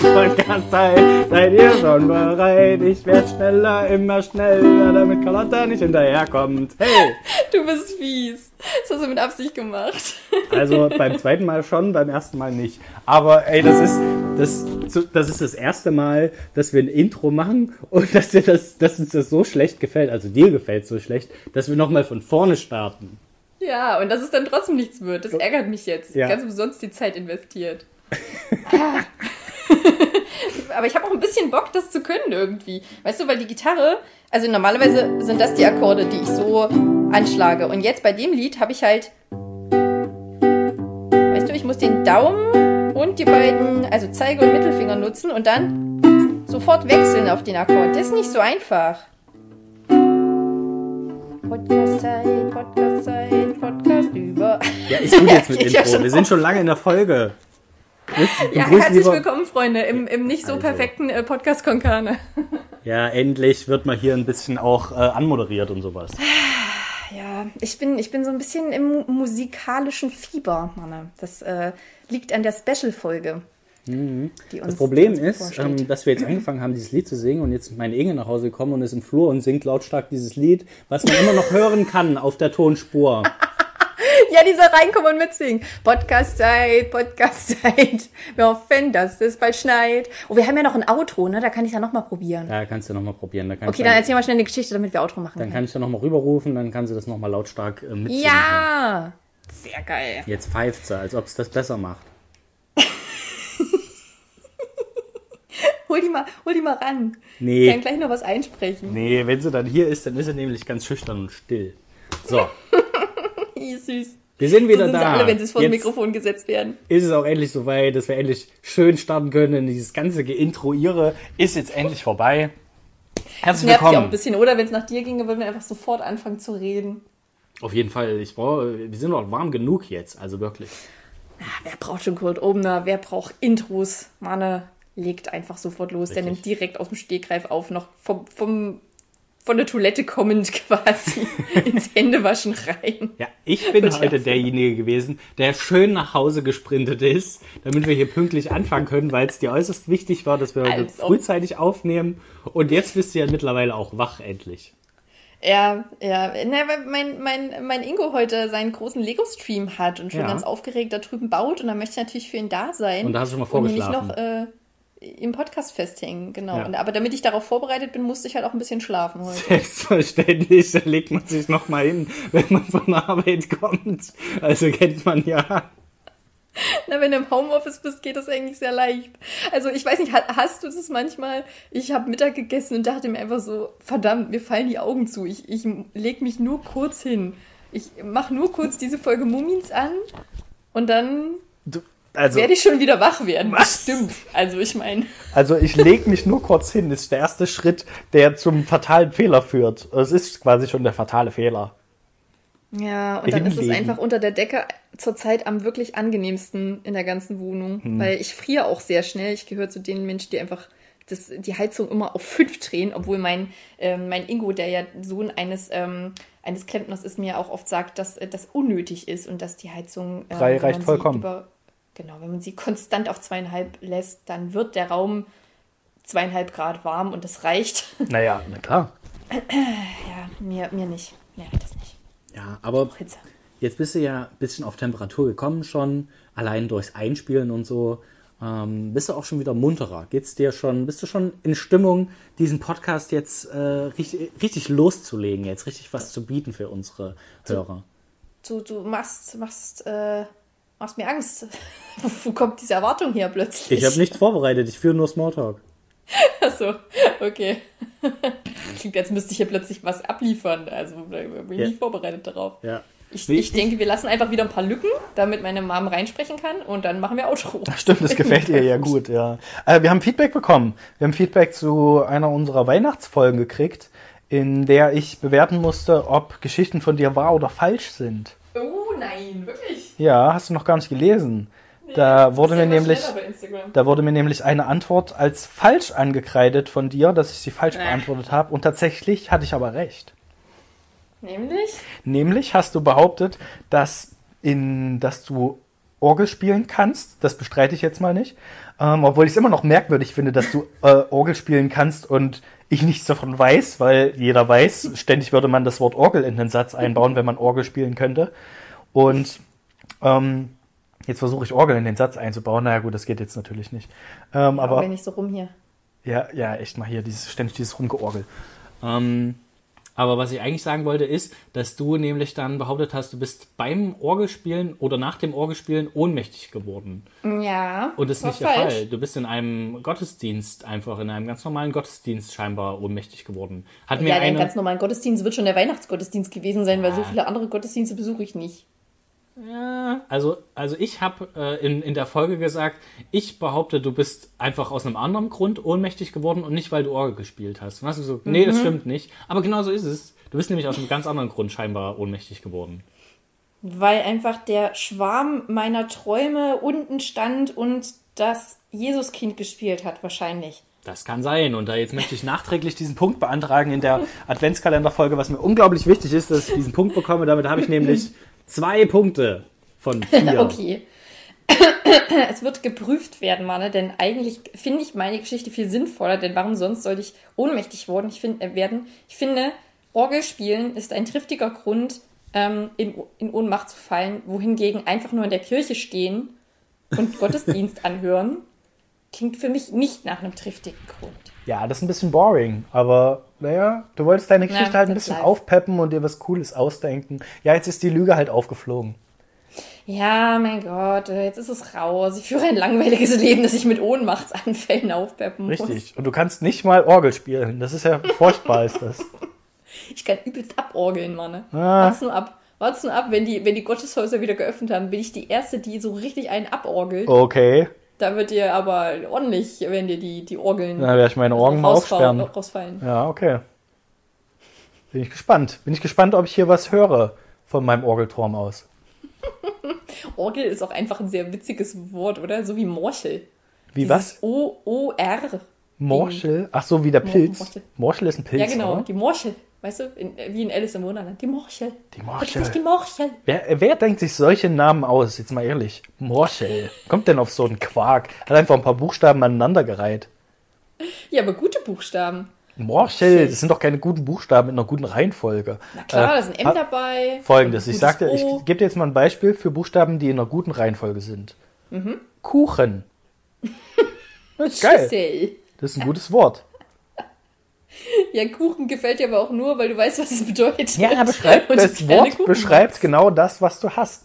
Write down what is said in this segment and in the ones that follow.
Podcast-Zeit, Podcast-Zeit, seid ihr schon bereit? Ich werd schneller, immer schneller, damit Carlotta nicht hinterherkommt. Hey! Du bist fies. Das hast du mit Absicht gemacht. Also beim zweiten Mal schon, beim ersten Mal nicht. Aber ey, das ist das, das ist das erste Mal, dass wir ein Intro machen und dass, dir das, dass uns das so schlecht gefällt, also dir gefällt so schlecht, dass wir nochmal von vorne starten. Ja, und dass es dann trotzdem nichts wird. Das ärgert mich jetzt. Ja. Ganz umsonst die Zeit investiert. Aber ich habe auch ein bisschen Bock, das zu können irgendwie. Weißt du, weil die Gitarre, also normalerweise sind das die Akkorde, die ich so anschlage. Und jetzt bei dem Lied habe ich halt, weißt du, ich muss den Daumen und die beiden, also Zeige und Mittelfinger nutzen und dann sofort wechseln auf den Akkord. Das ist nicht so einfach. Podcast-Zeit, Podcast-Zeit, Podcast über. Ja, ist gut jetzt mit Intro. Wir sind schon lange in der Folge. Ja, herzlich lieber- willkommen, Freunde, im, im nicht so Also. perfekten äh, Podcast Konkane. Ja, endlich wird mal hier ein bisschen auch äh, anmoderiert und sowas. Ja, ich bin, ich bin so ein bisschen im musikalischen Fieber, Manne. Das äh, liegt an der Special-Folge. Mhm. Das Problem ist, ähm, dass wir jetzt angefangen haben, dieses Lied zu singen und jetzt ist meine Inge nach Hause gekommen und ist im Flur und singt lautstark dieses Lied, was man immer noch hören kann auf der Tonspur. Ja, dieser reinkommen und mitsingen. Podcast-Zeit, Podcast-Zeit. Wir hoffen, dass es bald schneit. Oh, wir haben ja noch ein Outro, ne? Da kann ich ja noch mal probieren. Da kannst du nochmal probieren. Da kann Okay, ich dann erzähl mal schnell eine Geschichte, damit wir Outro machen Dann können. kann ich da nochmal rüberrufen, dann kann sie das nochmal lautstark äh, mitsingen. Ja, sehr geil. Jetzt pfeift sie, als ob es das besser macht. Hol die mal, hol die mal ran. Nee. Ich kann gleich noch was einsprechen. Nee, wenn sie dann hier ist, dann ist sie nämlich ganz schüchtern und still. So, Wie süß. Wir sind So wieder sind da. alle, wenn sie vor das Mikrofon gesetzt werden. ist es auch endlich soweit, dass wir endlich schön starten können. Dieses ganze Geintroiere ist jetzt endlich vorbei. Herzlich Nervt ja auch ein willkommen. bisschen, oder? Wenn es nach dir ginge, würden wir einfach sofort anfangen zu reden. Auf jeden Fall, ich brauche, wir sind auch warm genug jetzt, also wirklich. Ah, Wer braucht schon Cold Opener? Wer braucht Intros? Mane legt einfach sofort los. Der Richtig. nimmt direkt aus dem Stegreif auf, noch vom, vom, von der Toilette kommend quasi ins Händewaschen rein. Ja, ich bin Wird heute derjenige gewesen, der schön nach Hause gesprintet ist, damit wir hier pünktlich anfangen können, weil es dir äußerst wichtig war, dass wir heute Als ob. frühzeitig aufnehmen. Und jetzt bist du ja mittlerweile auch wach endlich. Ja, ja. Na, weil mein, mein, mein Ingo heute seinen großen Lego-Stream hat und schon Ja. ganz aufgeregt da drüben baut und dann möchte ich natürlich für ihn da sein. Und da hast du schon mal Und ihn nicht vorgeschlafen. noch äh, im Podcast festhängen, genau. Ja. Und, aber damit ich darauf vorbereitet bin, musste ich halt auch ein bisschen schlafen heute. Selbstverständlich, da legt man sich noch mal hin, wenn man von der Arbeit kommt. Also kennt man ja. Na, wenn du im Homeoffice bist, geht das eigentlich sehr leicht. Also ich weiß nicht, ha- hast du das manchmal? Ich habe Mittag gegessen und dachte mir einfach so, verdammt, mir fallen die Augen zu. Ich, ich leg mich nur kurz hin. Ich mache nur kurz diese Folge Mumins an und dann also, werde ich schon wieder wach werden. Was? Stimmt. Also ich meine, also ich leg mich nur kurz hin, ist der erste Schritt, der zum fatalen Fehler führt. Es ist quasi schon der fatale Fehler. ja, und dann Im ist es einfach unter der Decke zurzeit am wirklich angenehmsten in der ganzen Wohnung, Hm. weil ich friere auch sehr schnell. Ich gehöre zu den Menschen, die einfach das, die Heizung immer auf fünf drehen, obwohl mein, ähm, mein Ingo, der ja Sohn eines, ähm, eines Klempners ist, mir auch oft sagt, dass äh, das unnötig ist und dass die Heizung ähm, Drei reicht vollkommen. Über, genau, wenn man sie konstant auf zweieinhalb lässt, dann wird der Raum zweieinhalb Grad warm und das reicht. Naja, na klar. ja, mir, mir nicht. Mir reicht das nicht. Ja, aber Hitze. jetzt bist du ja ein bisschen auf Temperatur gekommen schon, allein durchs Einspielen und so. Ähm, bist du auch schon wieder munterer? Geht's dir schon, bist du schon in Stimmung, diesen Podcast jetzt äh, richtig, richtig loszulegen, jetzt richtig was zu bieten für unsere Hörer? du, du machst, machst, äh, machst mir Angst. Wo, kommt diese Erwartung her plötzlich? Ich habe nichts vorbereitet, ich führe nur Smalltalk. Achso, okay. Klingt, als müsste ich hier plötzlich was abliefern. Also da bin ich Ja. nicht vorbereitet darauf. Ja. Ich, ich denke, wir lassen einfach wieder ein paar Lücken, damit meine Mom reinsprechen kann und dann machen wir Outro. Stimmt, das gefällt ihr ja gut, ja. Äh, wir haben Feedback bekommen. Wir haben Feedback zu einer unserer Weihnachtsfolgen gekriegt, in der ich bewerten musste, ob Geschichten von dir wahr oder falsch sind. Oh nein, wirklich? Ja, hast du noch gar nicht gelesen. Da wurde mir nämlich, da wurde mir nämlich eine Antwort als falsch angekreidet von dir, dass ich sie falsch Äh. beantwortet habe. Und tatsächlich hatte ich aber recht. Nämlich? Nämlich hast du behauptet, dass, in, dass du Orgel spielen kannst. Das bestreite ich jetzt mal nicht. Ähm, obwohl ich es immer noch merkwürdig finde, dass du äh, Orgel spielen kannst und ich nichts davon weiß, weil jeder weiß, ständig würde man das Wort Orgel in den Satz einbauen, wenn man Orgel spielen könnte. Und ähm, jetzt versuche ich Orgel in den Satz einzubauen. Naja gut, das geht jetzt natürlich nicht. Ähm, Aber wenn ich so rum hier. ja, ja, echt mal hier, dieses, ständig dieses Rumgeorgel. Ähm, aber was ich eigentlich sagen wollte, ist, dass du nämlich dann behauptet hast, du bist beim Orgelspielen oder nach dem Orgelspielen ohnmächtig geworden. Ja. Und das ist nicht der falsch. Fall. Du bist in einem Gottesdienst einfach, in einem ganz normalen Gottesdienst scheinbar ohnmächtig geworden. Hat mir Ja, der eine. ganz normalen Gottesdienst wird schon der Weihnachtsgottesdienst gewesen sein, weil so viele andere Gottesdienste besuche ich nicht. Ja, also, also ich habe äh, in, in der Folge gesagt, ich behaupte, du bist einfach aus einem anderen Grund ohnmächtig geworden und nicht, weil du Orgel gespielt hast. Und hast du gesagt, nee, Mhm. das stimmt nicht. Aber genau so ist es. Du bist nämlich aus einem ganz anderen Grund scheinbar ohnmächtig geworden. Weil einfach der Schwarm meiner Träume unten stand und das Jesuskind gespielt hat, wahrscheinlich. Das kann sein. Und da jetzt möchte ich nachträglich diesen Punkt beantragen in der Adventskalenderfolge, was mir unglaublich wichtig ist, dass ich diesen Punkt bekomme. Damit habe ich nämlich zwei Punkte von vier. Okay. es wird geprüft werden, Manne, denn eigentlich finde ich meine Geschichte viel sinnvoller, denn warum sonst sollte ich ohnmächtig worden? Ich find, äh, werden? Ich finde, Orgelspielen ist ein triftiger Grund, ähm, in, in Ohnmacht zu fallen, wohingegen einfach nur in der Kirche stehen und Gottesdienst anhören, klingt für mich nicht nach einem triftigen Grund. Ja, das ist ein bisschen boring, aber naja, du wolltest deine Geschichte Ja, halt ein bisschen life. aufpeppen und dir was Cooles ausdenken. Ja, jetzt ist die Lüge halt aufgeflogen. Ja, mein Gott, äh, jetzt ist es raus. Ich führe ein langweiliges Leben, das ich mit Ohnmachtsanfällen aufpeppen muss. Richtig. Und du kannst nicht mal Orgel spielen. Das ist ja furchtbar, ist das. Ich kann übelst aborgeln, Mann. Ah. Wart's nur ab. Wart's nur ab, wenn die, wenn die Gotteshäuser wieder geöffnet haben, bin ich die Erste, die so richtig einen aborgelt. Okay. Da wird dir aber ordentlich, wenn dir die, die Orgeln Dann werde ich meine Orgen mal rausfallen, aufsperren. rausfallen. Ja, okay. Bin ich gespannt. Bin ich gespannt, ob ich hier was höre von meinem Orgelturm aus. Orgel ist auch einfach ein sehr witziges Wort, oder? So wie Morchel. Wie was? O-O-R. Morchel? Ach so, wie der Pilz. Morchel. Morchel ist ein Pilz, Ja, genau, oder? die Morchel. Weißt du, in, wie in Alice im Wunderland. Die Morchel. Die Morchel. Richtig, die Morchel. Wer, wer denkt sich solche Namen aus? Jetzt mal ehrlich. Morchel. Kommt denn auf so einen Quark? Hat einfach ein paar Buchstaben aneinandergereiht. Ja, aber gute Buchstaben. Morchel, das sind doch keine guten Buchstaben in einer guten Reihenfolge. Na klar, Äh, da sind M ha- dabei. Folgendes, ein ich sagte, ich gebe dir jetzt mal ein Beispiel für Buchstaben, die in einer guten Reihenfolge sind. Mhm. Kuchen. Das ist geil. Das ist ein gutes Wort. Ja, Kuchen gefällt dir aber auch nur, weil du weißt, was es bedeutet. Ja, beschreibt, das Wort Kuchen beschreibt magst. genau das, was du hast.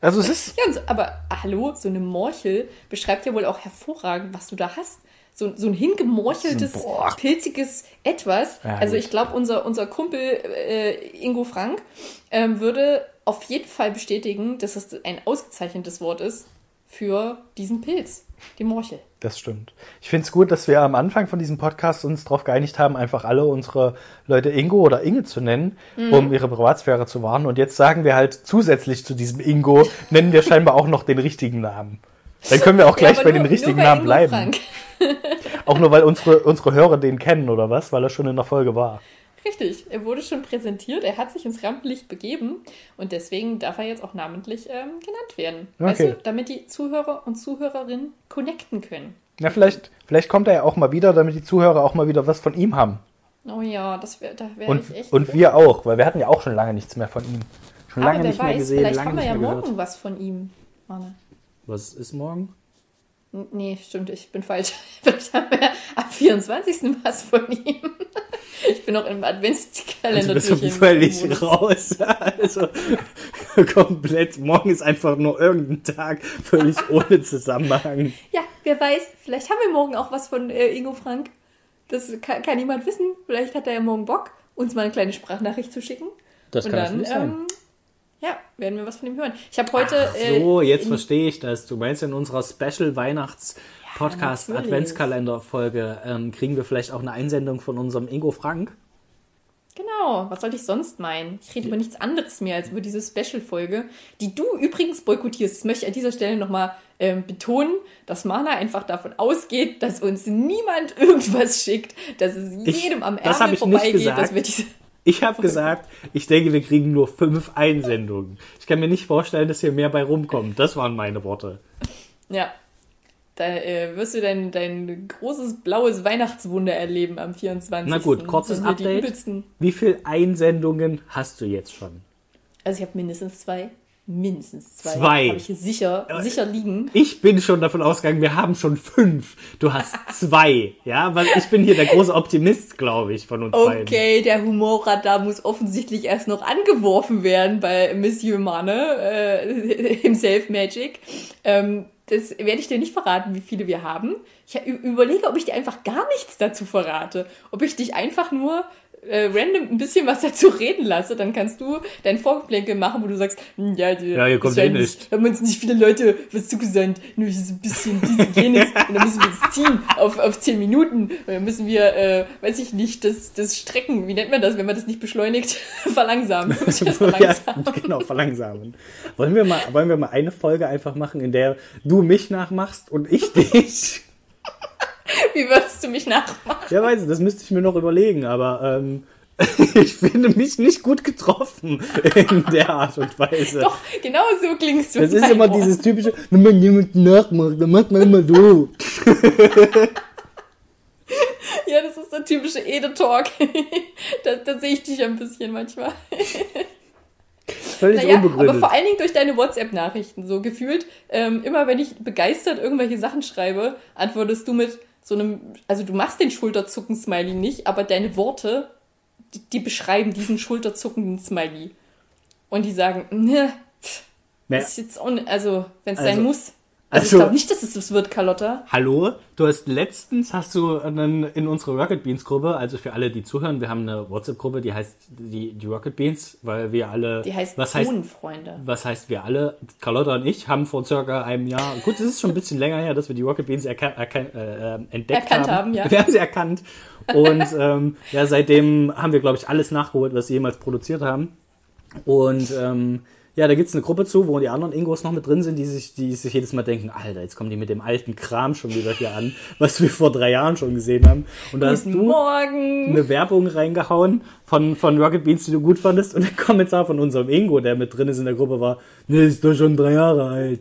Also es ist, Ja, so, aber hallo, so eine Morchel beschreibt ja wohl auch hervorragend, was du da hast. So, so ein hingemorcheltes, Boah. pilziges Etwas. Ja, also ich glaube, unser, unser Kumpel äh, Ingo Frank ähm, würde auf jeden Fall bestätigen, dass es ein ausgezeichnetes Wort ist für diesen Pilz, die Morchel. Das stimmt. Ich finde es gut, dass wir am Anfang von diesem Podcast uns darauf geeinigt haben, einfach alle unsere Leute Ingo oder Inge zu nennen, Mhm. um ihre Privatsphäre zu wahren. Und jetzt sagen wir halt zusätzlich zu diesem Ingo, nennen wir scheinbar auch noch den richtigen Namen. Dann können wir auch gleich Ja, bei nur- den richtigen bei Namen bleiben. Auch nur, weil unsere, unsere Hörer den kennen, oder was? Weil er schon in der Folge war. Richtig, er wurde schon präsentiert, er hat sich ins Rampenlicht begeben und deswegen darf er jetzt auch namentlich ähm, genannt werden. Weißt Okay. du, damit die Zuhörer und Zuhörerinnen connecten können. Na, vielleicht, vielleicht kommt er ja auch mal wieder, damit die Zuhörer auch mal wieder was von ihm haben. Oh ja, das wär, da wäre Und, ich echt. und wir auch, weil wir hatten ja auch schon lange nichts mehr von ihm. Schon lange Aber wer nicht mehr weiß, gesehen, vielleicht lange haben wir nicht ja mehr morgen gehört. was von ihm. Manne. Was ist morgen? N- Nee, stimmt, ich bin falsch. Vielleicht haben wir am 24. was von ihm. Ich bin noch im Adventskalender Du bist durch. völlig Modus. raus. Also komplett. Morgen ist einfach nur irgendein Tag, völlig ohne Zusammenhang. Ja, wer weiß, vielleicht haben wir morgen auch was von äh, Ingo Frank. Das kann, kann niemand wissen. Vielleicht hat er ja morgen Bock, uns mal eine kleine Sprachnachricht zu schicken. Das Und kann dann, natürlich sein. ähm, ja, werden wir was von ihm hören. Ich habe heute. Ach so, äh, jetzt verstehe ich das. Du meinst in unserer Special Weihnachts Podcast. Adventskalender Folge ähm, kriegen wir vielleicht auch eine Einsendung von unserem Ingo Frank. Genau, was sollte ich sonst meinen? Ich rede über nichts anderes mehr als über diese Special-Folge, die du übrigens boykottierst. Das möchte ich an dieser Stelle nochmal ähm, betonen, dass Mana einfach davon ausgeht, dass uns niemand irgendwas schickt, dass es jedem Ich- am Ärmel vorbeigeht, dass wir diese... Ich habe gesagt, ich denke, wir kriegen nur fünf Einsendungen. Ich kann mir nicht vorstellen, dass hier mehr bei rumkommt. Das waren meine Worte. Ja. Da äh, wirst du dein, dein großes blaues Weihnachtswunder erleben am 24. Na gut, kurzes die Update. Wie viele Einsendungen hast du jetzt schon? Also ich habe mindestens zwei. Mindestens zwei. Zwei. Habe ich sicher, sicher liegen. Ich bin schon davon ausgegangen, wir haben schon fünf. Du hast zwei. Ja, weil ich bin hier der große Optimist, glaube ich, von uns beiden. Okay, der Humorradar muss offensichtlich erst noch angeworfen werden bei Monsieur Mane äh, im Self-Magic. Ähm, das werde ich dir nicht verraten, wie viele wir haben. Ich überlege, ob ich dir einfach gar nichts dazu verrate. Ob ich dich einfach nur äh, random ein bisschen was dazu reden lasse, dann kannst du dein Vorgeplänkel machen, wo du sagst, "Hm, ja, die, Ja, hier kommt eh nicht. haben uns nicht viele Leute was zugesandt, nur ein bisschen diese jenes und dann müssen wir es ziehen auf, auf 10 Minuten und dann müssen wir, äh, weiß ich nicht, das, das Strecken, wie nennt man das, wenn man das nicht beschleunigt, verlangsamen. Das ja, verlangsamen. genau, verlangsamen. Wollen wir, mal, wollen wir mal eine Folge einfach machen, in der du mich nachmachst und ich dich? Wie würdest du mich nachmachen? Ja, weiß ich, das müsste ich mir noch überlegen, aber ähm, ich finde mich nicht gut getroffen in der Art und Weise. Doch, genau so klingst du. das ist immer Ohr. dieses typische, wenn man jemanden nachmacht, dann macht man immer so. Ja, das ist der typische Ede-Talk. da, da sehe ich dich ein bisschen manchmal. Völlig Naja, aber unbegründet. vor allen Dingen durch deine WhatsApp-Nachrichten. So gefühlt, ähm, immer wenn ich begeistert irgendwelche Sachen schreibe, antwortest du mit so einem, also du machst den Schulterzucken-Smiley nicht, aber deine Worte, die, die beschreiben diesen schulterzuckenden Smiley. Und die sagen, ne, Naja, ist jetzt auch also, wenn es Also- sein muss. Also, also- ich glaube nicht, dass es das wird, Carlotta. Hallo, du hast letztens hast du einen, in unserer Rocket Beans Gruppe, also für alle, die zuhören, wir haben eine WhatsApp Gruppe, die heißt die, die Rocket Beans, weil wir alle Die heißt was heißt was heißt wir alle? Carlotta und ich haben vor circa einem Jahr, gut, es ist schon ein bisschen länger her, dass wir die Rocket Beans erka- erkan- äh, äh, entdeckt Erkannt haben. haben, ja. Wir haben sie erkannt und ähm, ja, seitdem haben wir glaube ich alles nachgeholt, was sie jemals produziert haben. Und ähm, ja, da gibt's eine Gruppe zu, wo die anderen Ingos noch mit drin sind, die sich, die sich jedes Mal denken, Alter, jetzt kommen die mit dem alten Kram schon wieder hier an, was wir vor drei Jahren schon gesehen haben. Und da hast du Morgen. eine Werbung reingehauen von, von Rocket Beans, die du gut fandest. Und der Kommentar von unserem Ingo, der mit drin ist in der Gruppe, war, ne, ist doch schon drei Jahre alt.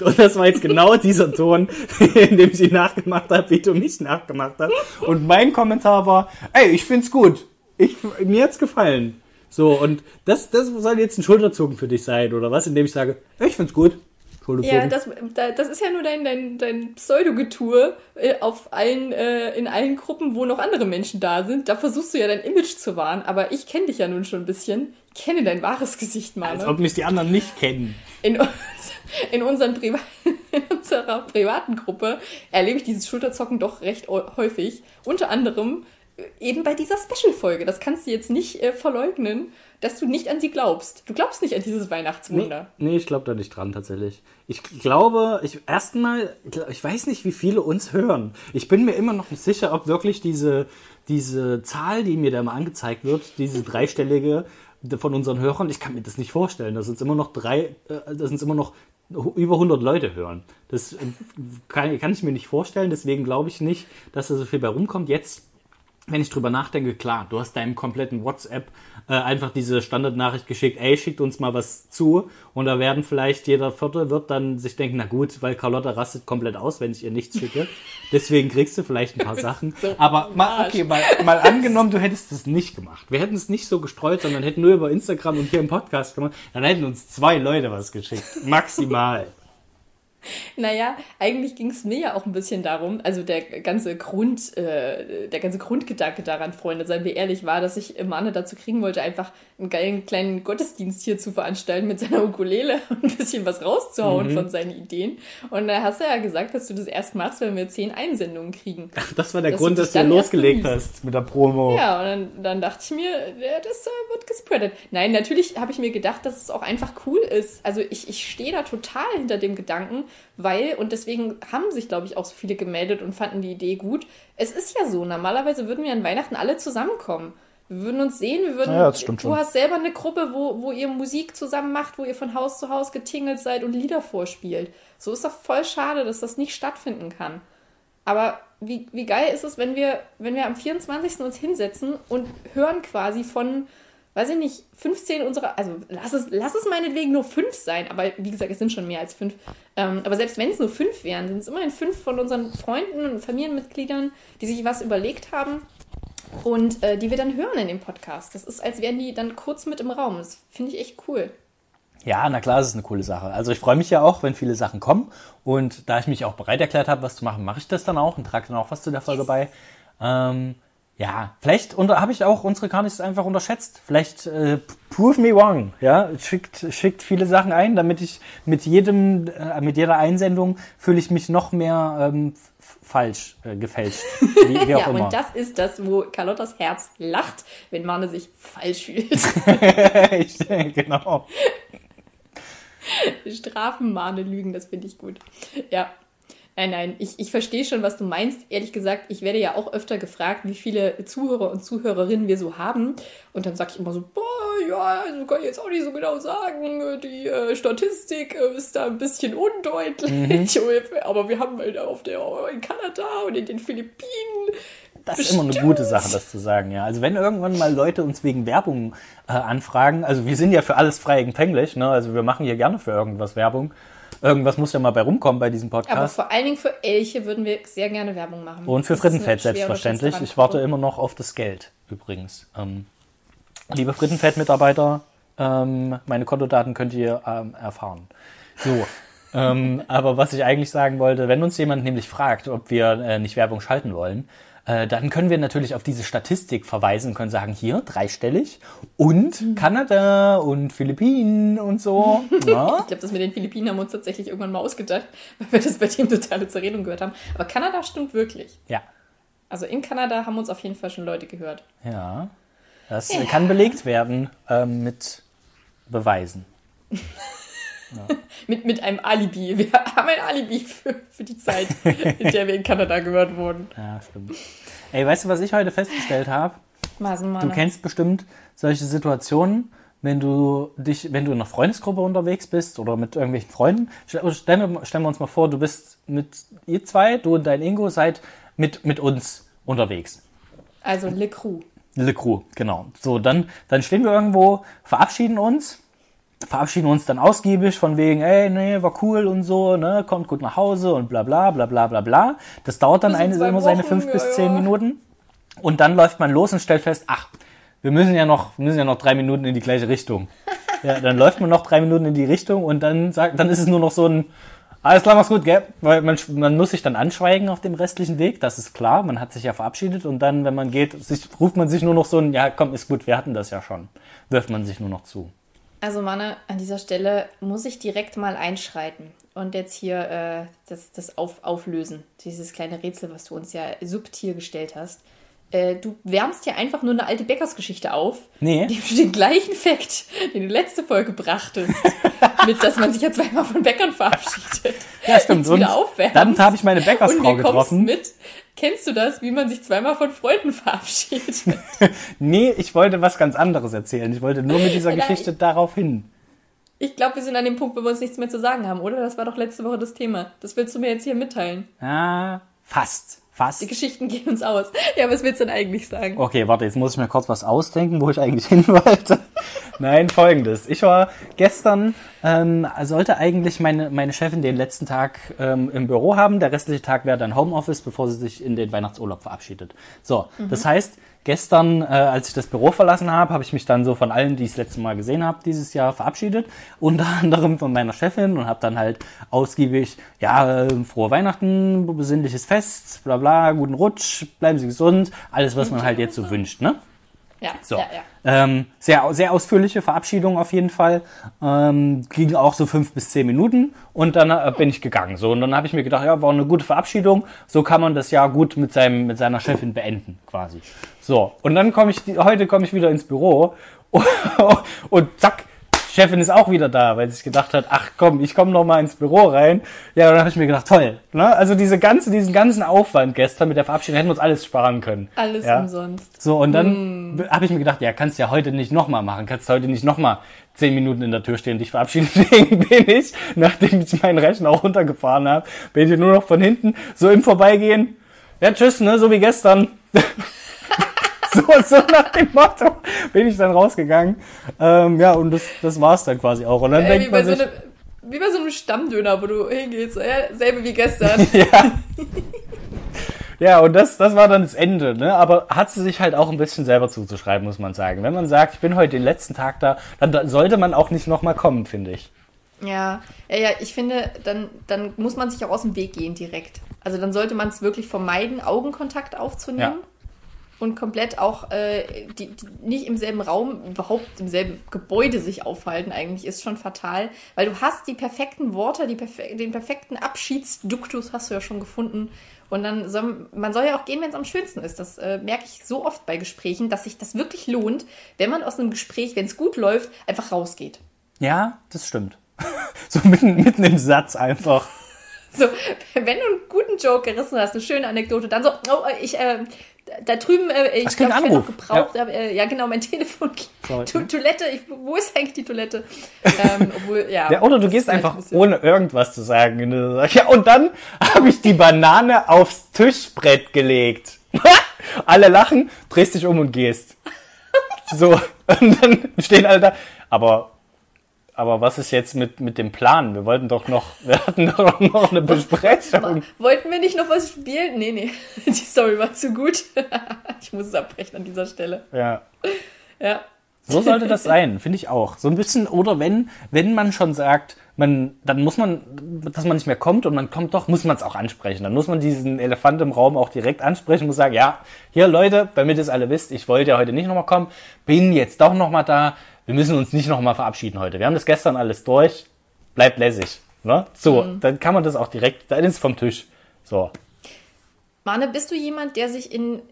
Und das war jetzt genau dieser Ton, in dem ich ihn nachgemacht habe, wie du mich nachgemacht hast. Und mein Kommentar war, ey, ich find's gut. Ich, mir hat's gefallen. So, und das, das soll jetzt ein Schulterzucken für dich sein, oder was? Indem ich sage, ich find's gut. Schulterzucken. Ja, das, da- das ist ja nur dein, dein, dein Pseudogetue äh, auf allen, äh, in allen Gruppen, wo noch andere Menschen da sind. Da versuchst du ja dein Image zu wahren, aber ich kenne dich ja nun schon ein bisschen. Ich kenne dein wahres Gesicht, Als Mane. ob mich die anderen nicht kennen. In, uns- in, unseren Priva in unserer privaten Gruppe erlebe ich dieses Schulterzocken doch recht häufig. Unter anderem äh, eben bei dieser Special-Folge. Das kannst du jetzt nicht äh, verleugnen, dass du nicht an sie glaubst. Du glaubst nicht an dieses Nee, Weihnachtswunder. nee ich glaube da nicht dran tatsächlich. Ich glaube, ich erstmal, ich weiß nicht, wie viele uns hören. Ich bin mir immer noch nicht sicher, ob wirklich diese, diese Zahl, die mir da mal angezeigt wird, diese dreistellige von unseren Hörern, ich kann mir das nicht vorstellen, dass uns immer noch drei, äh, dass uns immer noch über 100 Leute hören. Das äh, kann, kann ich mir nicht vorstellen, deswegen glaube ich nicht, dass da so viel bei rumkommt. Jetzt wenn ich drüber nachdenke, klar, du hast deinem kompletten WhatsApp äh, einfach diese Standardnachricht geschickt, ey, schickt uns mal was zu. Und da werden vielleicht jeder Vierte wird dann sich denken, na gut, weil Carlotta rastet komplett aus, wenn ich ihr nichts schicke. Deswegen kriegst du vielleicht ein paar Sachen. so Aber mal, okay, mal, mal angenommen, du hättest es nicht gemacht. Wir hätten es nicht so gestreut, sondern hätten nur über Instagram und hier im Podcast gemacht. Dann hätten uns zwei Leute was geschickt. Maximal. Naja, eigentlich ging es mir ja auch ein bisschen darum, also der ganze Grund, äh, der ganze Grundgedanke daran, Freunde, seien wir ehrlich, war, dass ich Mane dazu kriegen wollte, einfach einen geilen kleinen Gottesdienst hier zu veranstalten mit seiner Ukulele und ein bisschen was rauszuhauen von seinen Ideen. Und da hast du ja gesagt, dass du das erst machst, wenn wir zehn Einsendungen kriegen. Das war der Dass Grund, du dass du losgelegt hast mit der Promo. Ja, und dann, dann dachte ich mir, ja, das äh, wird gespreadet. Nein, natürlich habe ich mir gedacht, dass es auch einfach cool ist. Also ich, ich stehe da total hinter dem Gedanken, weil, und deswegen haben sich, glaube ich, auch so viele gemeldet und fanden die Idee gut. Es ist ja so, normalerweise würden wir an Weihnachten alle zusammenkommen. Wir würden uns sehen, wir würden. Ja, das stimmt du schon. hast selber eine Gruppe, wo, wo ihr Musik zusammen macht, wo ihr von Haus zu Haus getingelt seid und Lieder vorspielt. So ist doch voll schade, dass das nicht stattfinden kann. Aber wie, wie geil ist es, wenn wir, wenn wir am 24. uns hinsetzen und hören quasi von, weiß ich nicht, 15 unserer, also lass es, lass es meinetwegen nur fünf sein, aber wie gesagt, es sind schon mehr als fünf. Ähm, aber selbst wenn es nur fünf wären, sind es immerhin fünf von unseren Freunden und Familienmitgliedern, die sich was überlegt haben und äh, die wir dann hören in dem Podcast. Das ist, als wären die dann kurz mit im Raum. Das finde ich echt cool. Ja, na klar, das ist eine coole Sache. Also ich freue mich ja auch, wenn viele Sachen kommen. Und da ich mich auch bereit erklärt habe, was zu machen, mache ich das dann auch und trage dann auch was zu der Folge bei. Ähm, ja, vielleicht habe ich auch unsere Karnis einfach unterschätzt. Vielleicht äh, prove me wrong. Ja, schickt, schickt viele Sachen ein, damit ich mit jedem, äh, mit jeder Einsendung fühle ich mich noch mehr ähm, falsch äh, gefälscht. Wie, wie auch ja, immer. und das ist das, wo Carlottas Herz lacht, wenn Mane sich falsch fühlt. Ich, genau. Strafen, Mahne, Lügen, das finde ich gut. Ja. Nein, nein, ich, ich verstehe schon, was du meinst. Ehrlich gesagt, ich werde ja auch öfter gefragt, wie viele Zuhörer und Zuhörerinnen wir so haben. Und dann sage ich immer so, boah, ja, also kann ich jetzt auch nicht so genau sagen. Die äh, Statistik äh, ist da ein bisschen undeutlich. Aber wir haben halt auf der, in Kanada und in den Philippinen Das ist immer eine gute Sache, das zu sagen, ja. Also wenn irgendwann mal Leute uns wegen Werbung äh, anfragen, also wir sind ja für alles frei empfänglich, ne? Also wir machen hier gerne für irgendwas Werbung. Irgendwas muss ja mal bei rumkommen bei diesem Aber Podcast. vor allen Dingen für Elche würden wir sehr gerne Werbung machen. Und für Das Frittenfett selbstverständlich. Ich warte immer noch auf das Geld, übrigens. Ähm, liebe Frittenfett-Mitarbeiter, ähm, meine Kontodaten könnt ihr ähm, erfahren. So. ähm, aber was ich eigentlich sagen wollte, wenn uns jemand nämlich fragt, ob wir äh, nicht Werbung schalten wollen, äh, dann können wir natürlich auf diese Statistik verweisen und können sagen, hier, dreistellig und Mhm. Kanada und Philippinen und so. Ja. Ich glaube, das mit den Philippinen haben wir uns tatsächlich irgendwann mal ausgedacht, weil wir das bei dem totale Zerredung gehört haben. Aber Kanada stimmt wirklich. ja. Also in Kanada haben uns auf jeden Fall schon Leute gehört. Ja, das kann belegt werden ähm, mit Beweisen. Mit, mit einem Alibi. Wir haben ein Alibi für, für die Zeit, in der wir in Kanada gehört wurden. Ja, stimmt. Ey, weißt du, was ich heute festgestellt habe? Du kennst bestimmt solche Situationen, wenn du dich, wenn du in einer Freundesgruppe unterwegs bist oder mit irgendwelchen Freunden. Stell- Stellen wir, stellen wir uns mal vor, du bist mit ihr zwei, du und dein Ingo seid mit, mit uns unterwegs. Also Le Crew. Le Crew, genau. So, dann, dann stehen wir irgendwo, verabschieden uns, verabschieden uns dann ausgiebig von wegen, ey, nee, war cool und so, ne, kommt gut nach Hause und bla bla bla bla bla bla. Das dauert dann eine, immer seine fünf ja, bis ja. zehn Minuten. Und dann läuft man los und stellt fest, ach, wir müssen ja noch, wir müssen ja noch drei Minuten in die gleiche Richtung. Ja, dann läuft man noch drei Minuten in die Richtung und dann sagt, dann ist es nur noch so ein, alles klar, mach's gut, gell? Weil man, man muss sich dann anschweigen auf dem restlichen Weg, das ist klar, man hat sich ja verabschiedet und dann, wenn man geht, sich, ruft man sich nur noch so ein, ja komm, ist gut, wir hatten das ja schon. Wirft man sich nur noch zu. Also Manne, an dieser Stelle muss ich direkt mal einschreiten und jetzt hier äh, das, das auf, auflösen. Dieses kleine Rätsel, was du uns ja subtil gestellt hast. Äh, du wärmst ja einfach nur eine alte Bäckersgeschichte auf. Nee. Die den gleichen Fakt, den du letzte Folge brachtest. mit, dass man sich ja zweimal von Bäckern verabschiedet. Ja, stimmt. Und dann habe ich meine und Bäckersfrau getroffen. mit. Kennst du das, wie man sich zweimal von Freunden verabschiedet? Nee, ich wollte was ganz anderes erzählen. Ich wollte nur mit dieser Nein. Geschichte darauf hin. Ich glaube, wir sind an dem Punkt, wo wir uns nichts mehr zu sagen haben, oder? Das war doch letzte Woche das Thema. Das willst du mir jetzt hier mitteilen. Ah, fast. Die Fast. Geschichten gehen uns aus. Ja, was willst du denn eigentlich sagen? Okay, warte, jetzt muss ich mir kurz was ausdenken, wo ich eigentlich hin wollte. Nein, folgendes. Ich war gestern, ähm, sollte eigentlich meine, meine Chefin den letzten Tag ähm, im Büro haben. Der restliche Tag wäre dann Homeoffice, bevor sie sich in den Weihnachtsurlaub verabschiedet. So, das heißt, gestern, äh, als ich das Büro verlassen habe, habe ich mich dann so von allen, die ich das letzte Mal gesehen habe, dieses Jahr verabschiedet. Unter anderem von meiner Chefin und habe dann halt ausgiebig, ja, äh, frohe Weihnachten, besinnliches Fest, bla bla, guten Rutsch, bleiben Sie gesund, alles, was man halt jetzt so wünscht, ne? Ja, So. ja, ja. Ähm, sehr, sehr ausführliche Verabschiedung auf jeden Fall. Ähm, ging auch so fünf bis zehn Minuten und dann äh, bin ich gegangen. So, und dann habe ich mir gedacht, ja, war eine gute Verabschiedung. So kann man das Jahr gut mit, seinem, mit seiner Chefin beenden, quasi. So, und dann komme ich, heute komme ich wieder ins Büro und zack, Chefin ist auch wieder da, weil sie sich gedacht hat, ach komm, ich komme noch mal ins Büro rein. Ja, dann habe ich mir gedacht, toll. Ne? Also diese ganze, diesen ganzen Aufwand gestern mit der Verabschiedung hätten wir uns alles sparen können. Alles ja? umsonst. So, und dann mm. habe ich mir gedacht, ja, kannst ja heute nicht nochmal machen. Kannst heute nicht nochmal zehn Minuten in der Tür stehen und dich verabschieden. Deswegen bin ich, nachdem ich meinen Rechner auch runtergefahren habe, bin ich nur noch von hinten so im Vorbeigehen. Ja, tschüss, ne, so wie gestern. so, so nach dem Motto bin ich dann rausgegangen. Ähm, ja, und das, das war's dann quasi auch. Und dann Äh, denkt wie, bei man so sich, einem, wie bei so einem Stammdöner, wo du hingehst. Ja, selbe wie gestern. ja. Ja, und das, das war dann das Ende, ne? Aber hat sie sich halt auch ein bisschen selber zuzuschreiben, muss man sagen. Wenn man sagt, ich bin heute den letzten Tag da, dann da sollte man auch nicht nochmal kommen, finde ich. Ja, ja, ja, ich finde, dann, dann muss man sich auch aus dem Weg gehen direkt. Also dann sollte man es wirklich vermeiden, Augenkontakt aufzunehmen. Ja. Und komplett auch äh, die, die nicht im selben Raum, überhaupt im selben Gebäude sich aufhalten, eigentlich ist schon fatal. Weil du hast die perfekten Worte, die perfe den perfekten Abschiedsduktus hast du ja schon gefunden. Und dann soll man soll ja auch gehen, wenn es am schönsten ist. Das äh, merke ich so oft bei Gesprächen, dass sich das wirklich lohnt, wenn man aus einem Gespräch, wenn es gut läuft, einfach rausgeht. Ja, das stimmt. so mitten, mitten im Satz einfach. So, wenn du einen guten Joke gerissen hast, eine schöne Anekdote, dann so, oh, ich, äh, da drüben, äh, ich glaube, ich noch gebraucht. Ja. Äh, ja, genau, mein Telefon. Sorry. Tu Toilette, ich, wo ist eigentlich die Toilette? ähm, obwohl, ja. Ja, oder du gehst vielleicht einfach ein ohne irgendwas zu sagen. Ja, und dann habe ich die Banane aufs Tischbrett gelegt. alle lachen, drehst dich um und gehst. So, und dann stehen alle da. Aber, aber was ist jetzt mit, mit dem Plan? Wir wollten doch noch, wir hatten doch noch eine Besprechung. Wollten wir nicht noch was spielen? Nee, nee. Die Story war zu gut. ich muss es abbrechen an dieser Stelle. Ja. Ja. So sollte das sein, finde ich auch. So ein bisschen, oder wenn, wenn man schon sagt, man, dann muss man, dass man nicht mehr kommt und man kommt doch, muss man es auch ansprechen. Dann muss man diesen Elefant im Raum auch direkt ansprechen, muss sagen, ja, hier Leute, damit ihr es alle wisst, ich wollte ja heute nicht nochmal kommen, bin jetzt doch nochmal da, wir müssen uns nicht nochmal verabschieden heute. Wir haben das gestern alles durch, bleibt lässig. Ne? So, dann kann man das auch direkt, dann ist es vom Tisch. So. Mane, bist du jemand, der sich in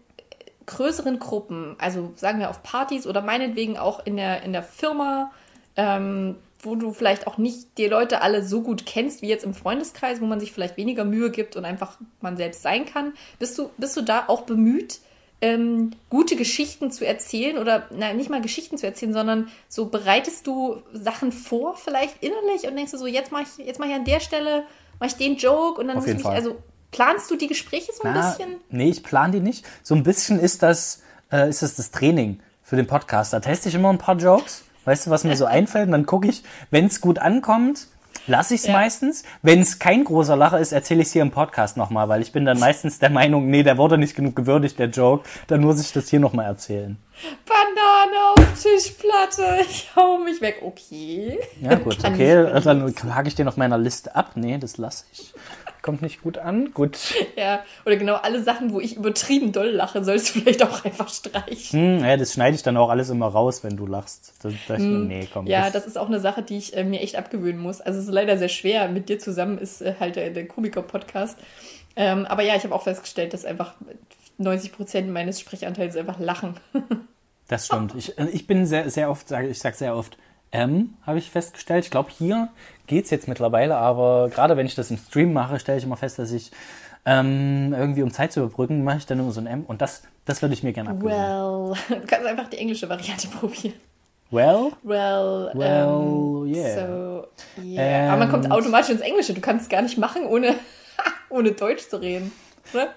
größeren Gruppen, also sagen wir auf Partys oder meinetwegen auch in der, in der Firma, ähm, wo du vielleicht auch nicht die Leute alle so gut kennst wie jetzt im Freundeskreis, wo man sich vielleicht weniger Mühe gibt und einfach man selbst sein kann, bist du, bist du da auch bemüht, ähm, gute Geschichten zu erzählen oder na, nicht mal Geschichten zu erzählen, sondern so bereitest du Sachen vor, vielleicht innerlich und denkst du so, jetzt mache ich, jetzt mache ich an der Stelle, mache ich den Joke und dann Auf muss ich mich, also planst du die Gespräche so ein Na, bisschen? Nee, ich plane die nicht. So ein bisschen ist das, äh, ist das das Training für den Podcast. Da teste ich immer ein paar Jokes. Weißt du, was mir so einfällt? Und dann gucke ich, wenn es gut ankommt, lasse ich es Ja. meistens. Wenn es kein großer Lacher ist, erzähle ich es hier im Podcast nochmal, weil ich bin dann meistens der Meinung, nee, der wurde nicht genug gewürdigt, der Joke. Dann muss ich das hier nochmal erzählen. Banane auf Tischplatte. Ich hau mich weg. Okay. Ja, gut, okay. Dann hake ich den auf meiner Liste ab. Nee, das lasse ich. Kommt nicht gut an. Gut. Ja, oder genau alle Sachen, wo ich übertrieben doll lache, sollst du vielleicht auch einfach streichen. Hm, ja, das schneide ich dann auch alles immer raus, wenn du lachst. Das, das, nee, komm. Hm. Ja, das ist auch eine Sache, die ich äh, mir echt abgewöhnen muss. Also es ist leider sehr schwer. Mit dir zusammen ist äh, halt der, der Komiker-Podcast. Ähm, aber ja, ich habe auch festgestellt, dass einfach 90 Prozent meines Sprechanteils einfach lachen. Das stimmt. Ich, äh, ich bin sehr, sehr oft, sage ich sag sehr oft, ähm, habe ich festgestellt. Ich glaube, hier geht's jetzt mittlerweile, aber gerade wenn ich das im Stream mache, stelle ich immer fest, dass ich ähm, irgendwie, um Zeit zu überbrücken, mache ich dann immer so ein M und das, das würde ich mir gerne abgewöhnen. Well, du kannst einfach die englische Variante probieren. Well? Well, Well, ähm, yeah. So, yeah. Aber man kommt And- automatisch ins Englische. Du kannst es gar nicht machen, ohne, ohne Deutsch zu reden. Oder?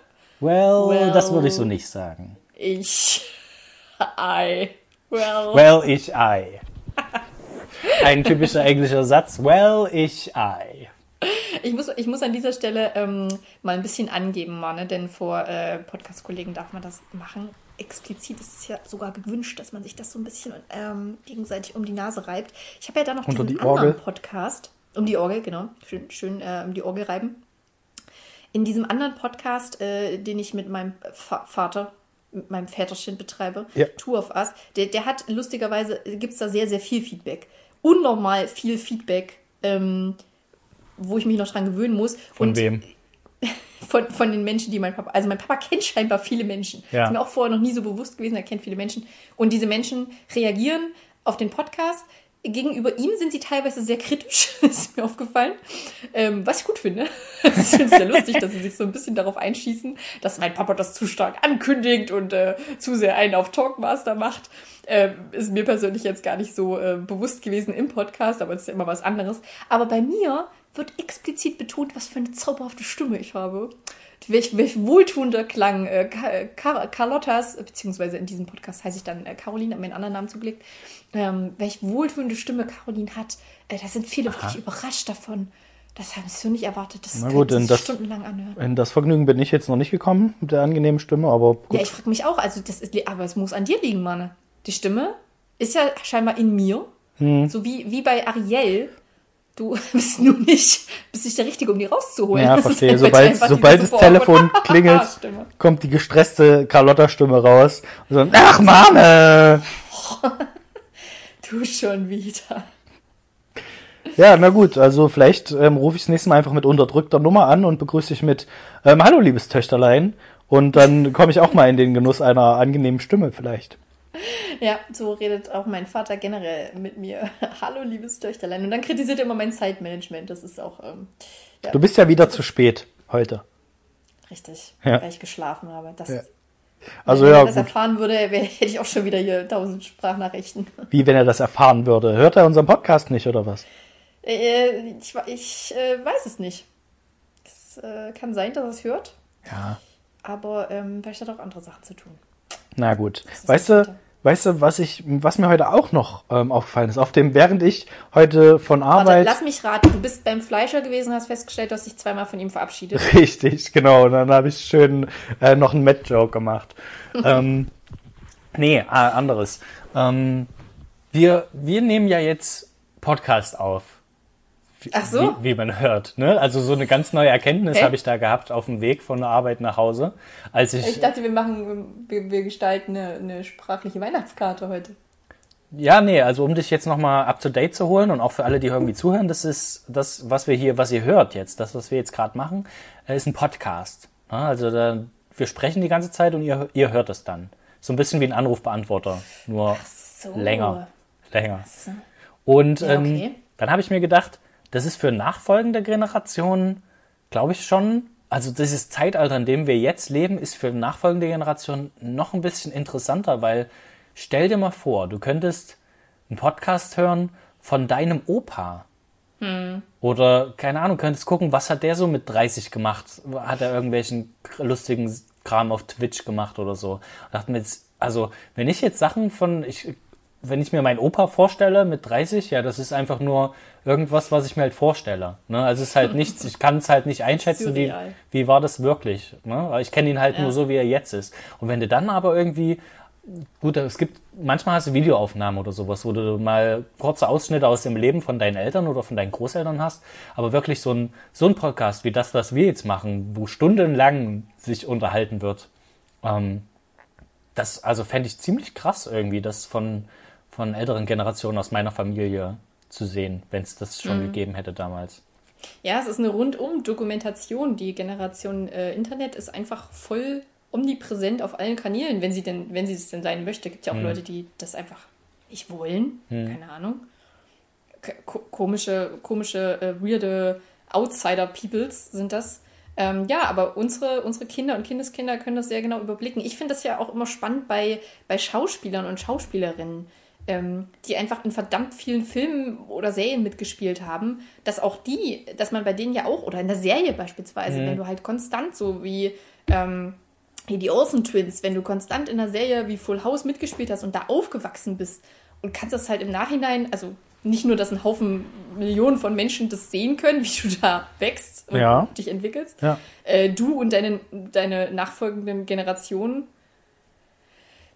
Well, Well. das würde ich so nicht sagen. Ich. I. Well. Well, ich, I. Ein typischer englischer Satz. Well, ich, I. Ich, muss, ich muss an dieser Stelle ähm, mal ein bisschen angeben, mal, ne? denn vor äh, Podcast-Kollegen darf man das machen. Explizit ist es ja sogar gewünscht, dass man sich das so ein bisschen ähm, gegenseitig um die Nase reibt. Ich habe ja da noch Unter diesen die Orgel. anderen Podcast. Um die Orgel, genau. Schön, schön äh, um die Orgel reiben. In diesem anderen Podcast, äh, den ich mit meinem Fa Vater, mit meinem Väterchen betreibe, Ja. Two of Us, der, der hat lustigerweise, gibt es da sehr, sehr viel Feedback. Unnormal viel Feedback, ähm, wo ich mich noch dran gewöhnen muss. Von Und wem? Von, von den Menschen, die mein Papa, also mein Papa kennt scheinbar viele Menschen. Ja. Ist mir auch vorher noch nie so bewusst gewesen, er kennt viele Menschen. Und diese Menschen reagieren auf den Podcast gegenüber ihm sind sie teilweise sehr kritisch, ist mir aufgefallen. Ähm, was ich gut finde. Es sehr lustig, dass sie sich so ein bisschen darauf einschießen, dass mein Papa das zu stark ankündigt und äh, zu sehr einen auf Talkmaster macht. Ähm, ist mir persönlich jetzt gar nicht so äh, bewusst gewesen im Podcast, aber das ist ja immer was anderes. Aber bei mir wird explizit betont, was für eine zauberhafte Stimme ich habe. Welch, welch wohltuender Klang äh, Car Carlottas, beziehungsweise in diesem Podcast heiße ich dann äh, Caroline, habe mir einen anderen Namen zugelegt, ähm, welch wohltuende Stimme Caroline hat. Äh, da sind viele Aha. wirklich überrascht davon. Das habe ich so nicht erwartet. Das Na gut, in das, stundenlang anhören. In das Vergnügen bin ich jetzt noch nicht gekommen mit der angenehmen Stimme, aber gut. Ja, ich frage mich auch. Also das ist, aber es muss an dir liegen, Mann. Die Stimme ist ja scheinbar in mir. Hm. So wie, wie bei Ariel. Du bist nur nicht, bist nicht der Richtige, um die rauszuholen. Ja, verstehe. Sobald, sobald das Telefon klingelt, kommt die gestresste Carlotta-Stimme raus. Und so, ach, Mann! du schon wieder. Ja, na gut, also vielleicht ähm, rufe ich das nächste Mal einfach mit unterdrückter Nummer an und begrüße dich mit ähm, Hallo, liebes Töchterlein. Und dann komme ich auch mal in den Genuss einer angenehmen Stimme vielleicht. Ja, so redet auch mein Vater generell mit mir. Hallo, liebes Töchterlein. Und dann kritisiert er immer mein Zeitmanagement. Das ist auch. Ähm, ja. Du bist ja wieder zu spät heute. Richtig, ja. weil ich geschlafen habe. Das, ja. Also wenn er das gut. erfahren würde, hätte ich auch schon wieder hier tausend Sprachnachrichten. Wie wenn er das erfahren würde? Hört er unseren Podcast nicht oder was? Äh, ich ich äh, weiß es nicht. Es äh, kann sein, dass er es hört. Ja. Aber ähm, vielleicht hat er auch andere Sachen zu tun. Na gut. Weißt du, weißt du, was ich, was mir heute auch noch ähm, aufgefallen ist? Auf dem, während ich heute von Arbeit. Warte, lass mich raten, du bist beim Fleischer gewesen, hast festgestellt, du hast dich zweimal von ihm verabschiedet. Richtig, genau. Und dann habe ich schön äh, noch einen Mad-Joke gemacht. ähm, nee, äh, anderes. Ähm, wir, wir nehmen ja jetzt Podcast auf. Ach so. Wie, wie, man hört. Ne? Also so eine ganz neue Erkenntnis habe ich da gehabt auf dem Weg von der Arbeit nach Hause. Als ich, ich dachte, wir machen, wir, wir gestalten eine, eine sprachliche Weihnachtskarte heute. Ja, nee, also um dich jetzt nochmal up to date zu holen und auch für alle, die irgendwie zuhören, das ist das, was wir hier, was ihr hört jetzt, das, was wir jetzt gerade machen, äh, ist ein Podcast. Also da, wir sprechen die ganze Zeit und ihr, ihr hört es dann. So ein bisschen wie ein Anrufbeantworter, nur so. länger. Länger. So. Und ja, ähm, okay. ähm, dann habe ich mir gedacht, das ist für nachfolgende Generationen, glaube ich schon, also dieses Zeitalter, in dem wir jetzt leben, ist für nachfolgende Generationen noch ein bisschen interessanter, weil stell dir mal vor, du könntest einen Podcast hören von deinem Opa. Hm. Oder, keine Ahnung, könntest gucken, was hat der so mit 30 gemacht? Hat er irgendwelchen lustigen Kram auf Twitch gemacht oder so? Und dachte mir jetzt, also, wenn ich jetzt Sachen von, ich wenn ich mir meinen Opa vorstelle mit 30, ja, das ist einfach nur irgendwas, was ich mir halt vorstelle. Ne? Also es ist halt nichts, ich kann es halt nicht einschätzen, wie, wie war das wirklich. Ne? Ich kenne ihn halt ja. nur so, wie er jetzt ist. Und wenn du dann aber irgendwie, gut, es gibt, manchmal hast du Videoaufnahmen oder sowas, wo du mal kurze Ausschnitte aus dem Leben von deinen Eltern oder von deinen Großeltern hast, aber wirklich so ein, so ein Podcast wie das, was wir jetzt machen, wo stundenlang sich unterhalten wird, ähm, das, also fände ich ziemlich krass irgendwie, das von, von älteren Generationen aus meiner Familie zu sehen, wenn es das schon mhm. gegeben hätte damals. Ja, es ist eine Rundum-Dokumentation. Die Generation äh, Internet ist einfach voll omnipräsent auf allen Kanälen, wenn sie denn, wenn sie es denn sein möchte. Gibt ja auch mhm. Leute, die das einfach nicht wollen. Mhm. Keine Ahnung. K komische, komische, äh, weirde Outsider-Peoples sind das. Ähm, ja, aber unsere, unsere Kinder und Kindeskinder können das sehr genau überblicken. Ich finde das ja auch immer spannend bei, bei Schauspielern und Schauspielerinnen ähm, die einfach in verdammt vielen Filmen oder Serien mitgespielt haben, dass auch die, dass man bei denen ja auch, oder in der Serie beispielsweise, mhm. wenn du halt konstant so wie ähm, die Olsen Twins, wenn du konstant in der Serie wie Full House mitgespielt hast und da aufgewachsen bist und kannst das halt im Nachhinein, also nicht nur, dass ein Haufen Millionen von Menschen das sehen können, wie du da wächst und ja. dich entwickelst, ja. äh, du und deine, deine nachfolgenden Generationen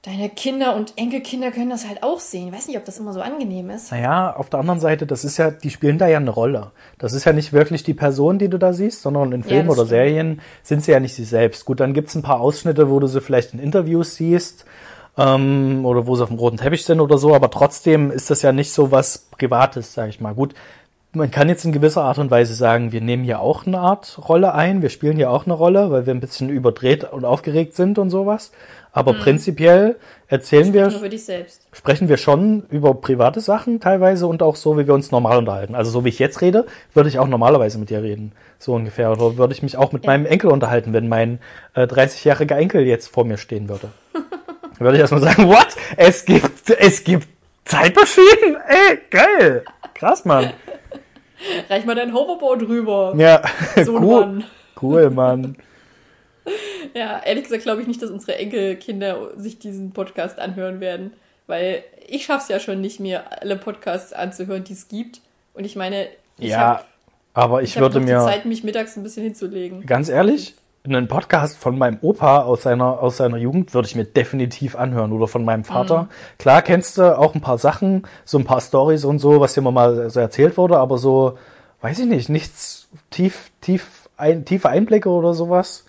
deine Kinder und Enkelkinder können das halt auch sehen. Ich weiß nicht, ob das immer so angenehm ist. Naja, auf der anderen Seite, das ist ja, die spielen da ja eine Rolle. Das ist ja nicht wirklich die Person, die du da siehst, sondern in Filmen ja, oder stimmt. Serien sind sie ja nicht sie selbst. Gut, dann gibt's ein paar Ausschnitte, wo du sie vielleicht in Interviews siehst ähm, oder wo sie auf dem roten Teppich sind oder so, aber trotzdem ist das ja nicht so was Privates, sag ich mal. Gut, man kann jetzt in gewisser Art und Weise sagen, wir nehmen hier auch eine Art Rolle ein, wir spielen hier auch eine Rolle, weil wir ein bisschen überdreht und aufgeregt sind und sowas. Aber prinzipiell erzählen wir, sprechen wir schon über private Sachen teilweise und auch so, wie wir uns normal unterhalten. Also so wie ich jetzt rede, würde ich auch normalerweise mit dir reden. So ungefähr. Oder würde ich mich auch mit Ja. meinem Enkel unterhalten, wenn mein äh, 30-jähriger Enkel jetzt vor mir stehen würde. Dann würde ich erstmal sagen, what? Es gibt, es gibt Zeitmaschinen? Ey, geil. Krass, Mann. Reich mal dein Hoverboard rüber. Ja, So cool. Mann. Cool, Mann. Ja, ehrlich gesagt glaube ich nicht, dass unsere Enkelkinder sich diesen Podcast anhören werden. Weil ich schaff's ja schon nicht, mir alle Podcasts anzuhören, die es gibt. Und ich meine, ich Ja, habe aber ich, ich hab würde mir, Zeit, mich mittags ein bisschen hinzulegen. ganz ehrlich, einen Podcast von meinem Opa aus seiner, aus seiner Jugend würde ich mir definitiv anhören oder von meinem Vater. Klar kennst du auch ein paar Sachen, so ein paar Stories und so, was dir mal so erzählt wurde, aber so, weiß ich nicht, nichts tief, tief, ein, tiefe Einblicke oder sowas.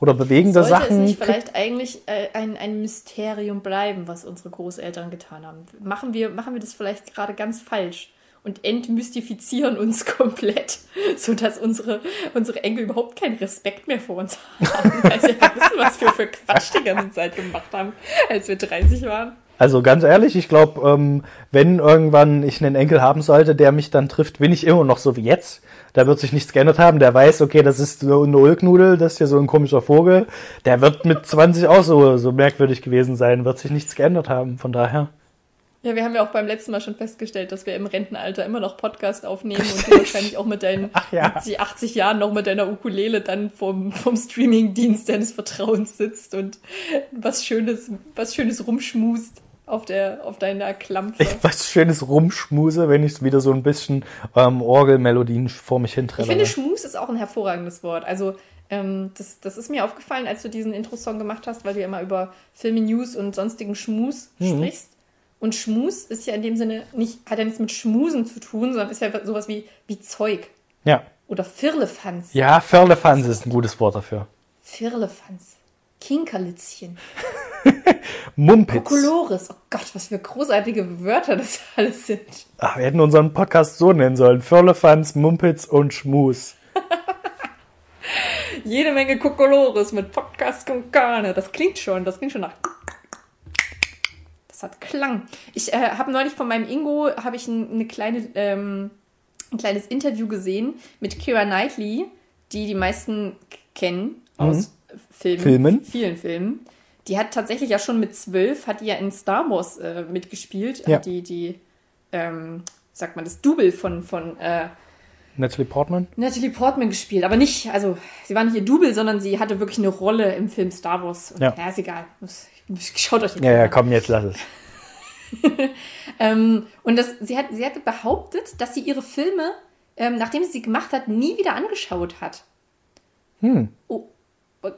Oder bewegende Sollte Sachen. es nicht vielleicht eigentlich äh, ein, ein Mysterium bleiben, was unsere Großeltern getan haben? Machen wir, machen wir das vielleicht gerade ganz falsch und entmystifizieren uns komplett, sodass unsere, unsere Enkel überhaupt keinen Respekt mehr vor uns haben, weil sie ja wissen, was wir für Quatsch die ganze Zeit gemacht haben, als wir 30 waren. Also ganz ehrlich, ich glaube, ähm, wenn irgendwann ich einen Enkel haben sollte, der mich dann trifft, bin ich immer noch so wie jetzt. Da wird sich nichts geändert haben. Der weiß, okay, das ist so eine Ulknudel, das ist hier so ein komischer Vogel. Der wird mit 20 auch so, so merkwürdig gewesen sein, wird sich nichts geändert haben. Von daher. Ja, wir haben ja auch beim letzten Mal schon festgestellt, dass wir im Rentenalter immer noch Podcast aufnehmen und du wahrscheinlich auch mit deinen Ach ja. 70, 80 Jahren noch mit deiner Ukulele dann vom, vom Streamingdienst deines Vertrauens sitzt und was Schönes, was Schönes rumschmust auf der, auf deiner Klampfe. Ich was schönes rumschmuse, wenn ich wieder so ein bisschen ähm, Orgelmelodien vor mich Ich finde. Schmus ist auch ein hervorragendes Wort. Also, ähm, das, das ist mir aufgefallen, als du diesen Intro-Song gemacht hast, weil du ja immer über Filme, News und sonstigen Schmus sprichst. Und Schmus ist ja in dem Sinne nicht, hat ja nichts mit Schmusen zu tun, sondern ist ja sowas wie, wie Zeug. Ja. Oder Firlefanz. Ja, Firlefanz ist ein gutes Wort dafür. Firlefanz. Kinkerlitzchen. Mumpitz. Kokolores. Oh Gott, was für großartige Wörter das alles sind. Ach, wir hätten unseren Podcast so nennen sollen. Firlefanz, Mumpitz und Schmus. Jede Menge Kokolores mit Podcast con Carne. Das klingt schon, das klingt schon nach. Das hat Klang. Ich äh, habe neulich von meinem Ingo habe ich ein, eine kleine, ähm, ein kleines Interview gesehen mit Kira Knightley, die die meisten kennen aus Filmen, Filmen. vielen Filmen. Die hat tatsächlich ja schon mit zwölf, hat die ja in Star Wars äh, mitgespielt. Ja. Die, die ähm, sagt man, das Double von, von äh, Natalie Portman? Natalie Portman gespielt, aber nicht, also sie war nicht ihr Double, sondern sie hatte wirklich eine Rolle im Film Star Wars. Und, Ja. ja. ist egal. Das- Schaut euch den Ja, Film ja, an. komm, jetzt lass es. Ähm, und das, sie, hat, sie hat behauptet, dass sie ihre Filme, ähm, nachdem sie sie gemacht hat, nie wieder angeschaut hat. Hm. Oh,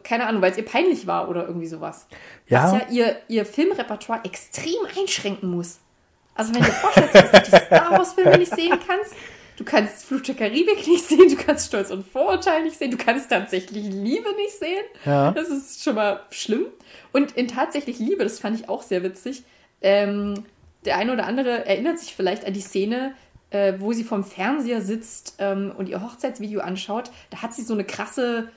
keine Ahnung, weil es ihr peinlich war oder irgendwie sowas. Ja. Was ja ihr, ihr Filmrepertoire extrem einschränken muss. Also wenn du vorstellst, dass du die Star Wars-Filme nicht sehen kannst, du kannst Fluch der Karibik nicht sehen, du kannst Stolz und Vorurteil nicht sehen, du kannst tatsächlich Liebe nicht sehen. Ja. Das ist schon mal schlimm. Und in tatsächlich Liebe, das fand ich auch sehr witzig, ähm, der eine oder andere erinnert sich vielleicht an die Szene, äh, wo sie vorm Fernseher sitzt ähm, und ihr Hochzeitsvideo anschaut. Da hat sie so eine krasse,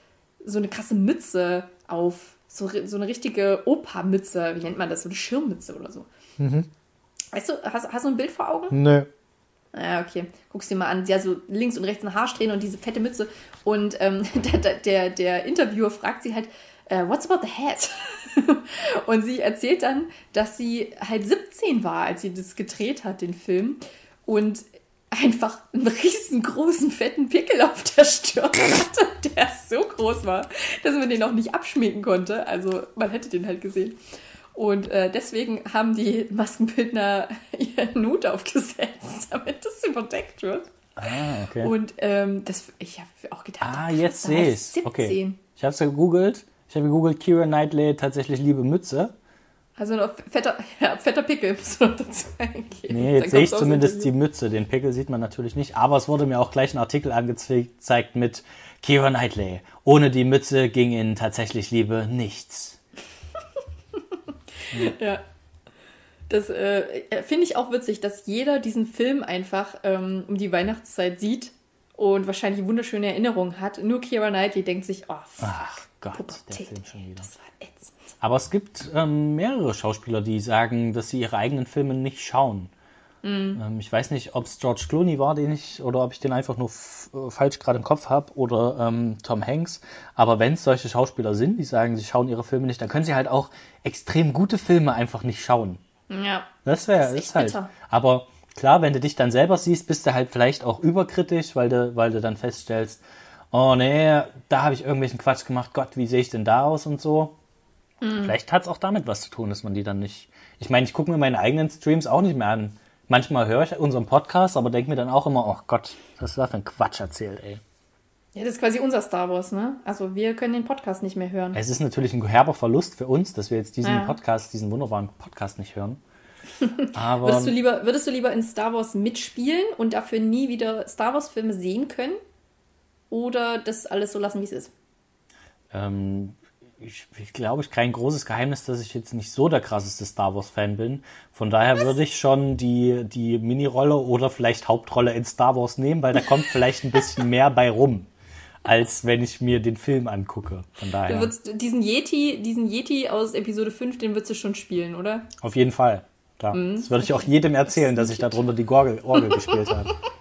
so eine krasse Mütze auf. So, so eine richtige Opa-Mütze. Wie nennt man das? So eine Schirmmütze oder so. Weißt du, hast, hast du ein Bild vor Augen? Nö. Ja, okay. Guck's dir mal an. Sie hat so links und rechts ein Haarsträhne und diese fette Mütze. Und ähm, der, der- der, der Interviewer fragt sie halt, äh, what's about the hat? und sie erzählt dann, dass sie halt 17 war, als sie das gedreht hat, den Film. Und einfach einen riesengroßen, fetten Pickel auf der Stirn hatte, der so groß war, dass man den auch nicht abschminken konnte. Also man hätte den halt gesehen. Und äh, deswegen haben die Maskenbildner ihren Hut aufgesetzt, damit das überdeckt wird. Ah, okay. Und ähm, das, ich habe auch gedacht, ah, krass, jetzt sehe ich ich's. 17. Okay. Ich habe es gegoogelt. Ich habe gegoogelt, Kira Knightley tatsächlich liebe Mütze. Also noch fetter, ja, fetter Pickel muss man dazu eingeben. Nee, jetzt sehe ich zumindest die. Mütze. Den Pickel sieht man natürlich nicht. Aber es wurde mir auch gleich ein Artikel angezeigt mit Kira Knightley. Ohne die Mütze ging in tatsächlich Liebe nichts. Ja. Das äh, finde ich auch witzig, dass jeder diesen Film einfach ähm, um die Weihnachtszeit sieht und wahrscheinlich wunderschöne Erinnerungen hat. Nur Kira Knightley denkt sich, oh, fuck, Ach Gott, der Pubertät, Film schon wieder. das war ätzend. Aber es gibt ähm, mehrere Schauspieler, die sagen, dass sie ihre eigenen Filme nicht schauen. Ähm, ich weiß nicht, ob es George Clooney war, den ich, oder ob ich den einfach nur äh, falsch gerade im Kopf habe, oder ähm, Tom Hanks. Aber wenn es solche Schauspieler sind, die sagen, sie schauen ihre Filme nicht, dann können sie halt auch extrem gute Filme einfach nicht schauen. Ja. Das wäre ist ist halt. bitter. Aber klar, wenn du dich dann selber siehst, bist du halt vielleicht auch überkritisch, weil du, weil du dann feststellst, oh nee, da habe ich irgendwelchen Quatsch gemacht, Gott, wie sehe ich denn da aus und so. Mhm. Vielleicht hat es auch damit was zu tun, dass man die dann nicht. Ich meine, ich gucke mir meine eigenen Streams auch nicht mehr an. Manchmal höre ich unseren Podcast, aber denke mir dann auch immer, oh Gott, was ist da für ein Quatsch erzählt, ey. Ja, das ist quasi unser Star Wars, ne? Also wir können den Podcast nicht mehr hören. Es ist natürlich ein herber Verlust für uns, dass wir jetzt diesen Ja. Podcast, diesen wunderbaren Podcast nicht hören. Aber Würdest du, lieber, würdest du lieber in Star Wars mitspielen und dafür nie wieder Star Wars-Filme sehen können? Oder das alles so lassen, wie es ist? Ähm, ich, ich glaube, ich kein großes Geheimnis, dass ich jetzt nicht so der krasseste Star Wars-Fan bin. Von daher würde ich schon die, die Mini-Rolle oder vielleicht Hauptrolle in Star Wars nehmen, weil da kommt vielleicht ein bisschen mehr bei rum, als wenn ich mir den Film angucke. Von Du daher. würdest diesen Yeti, diesen Yeti aus Episode 5, den würdest du schon spielen, oder? Auf jeden Fall. Klar. Mhm. Das würde ich auch jedem erzählen, dass ich da drunter die Orgel, Orgel gespielt habe.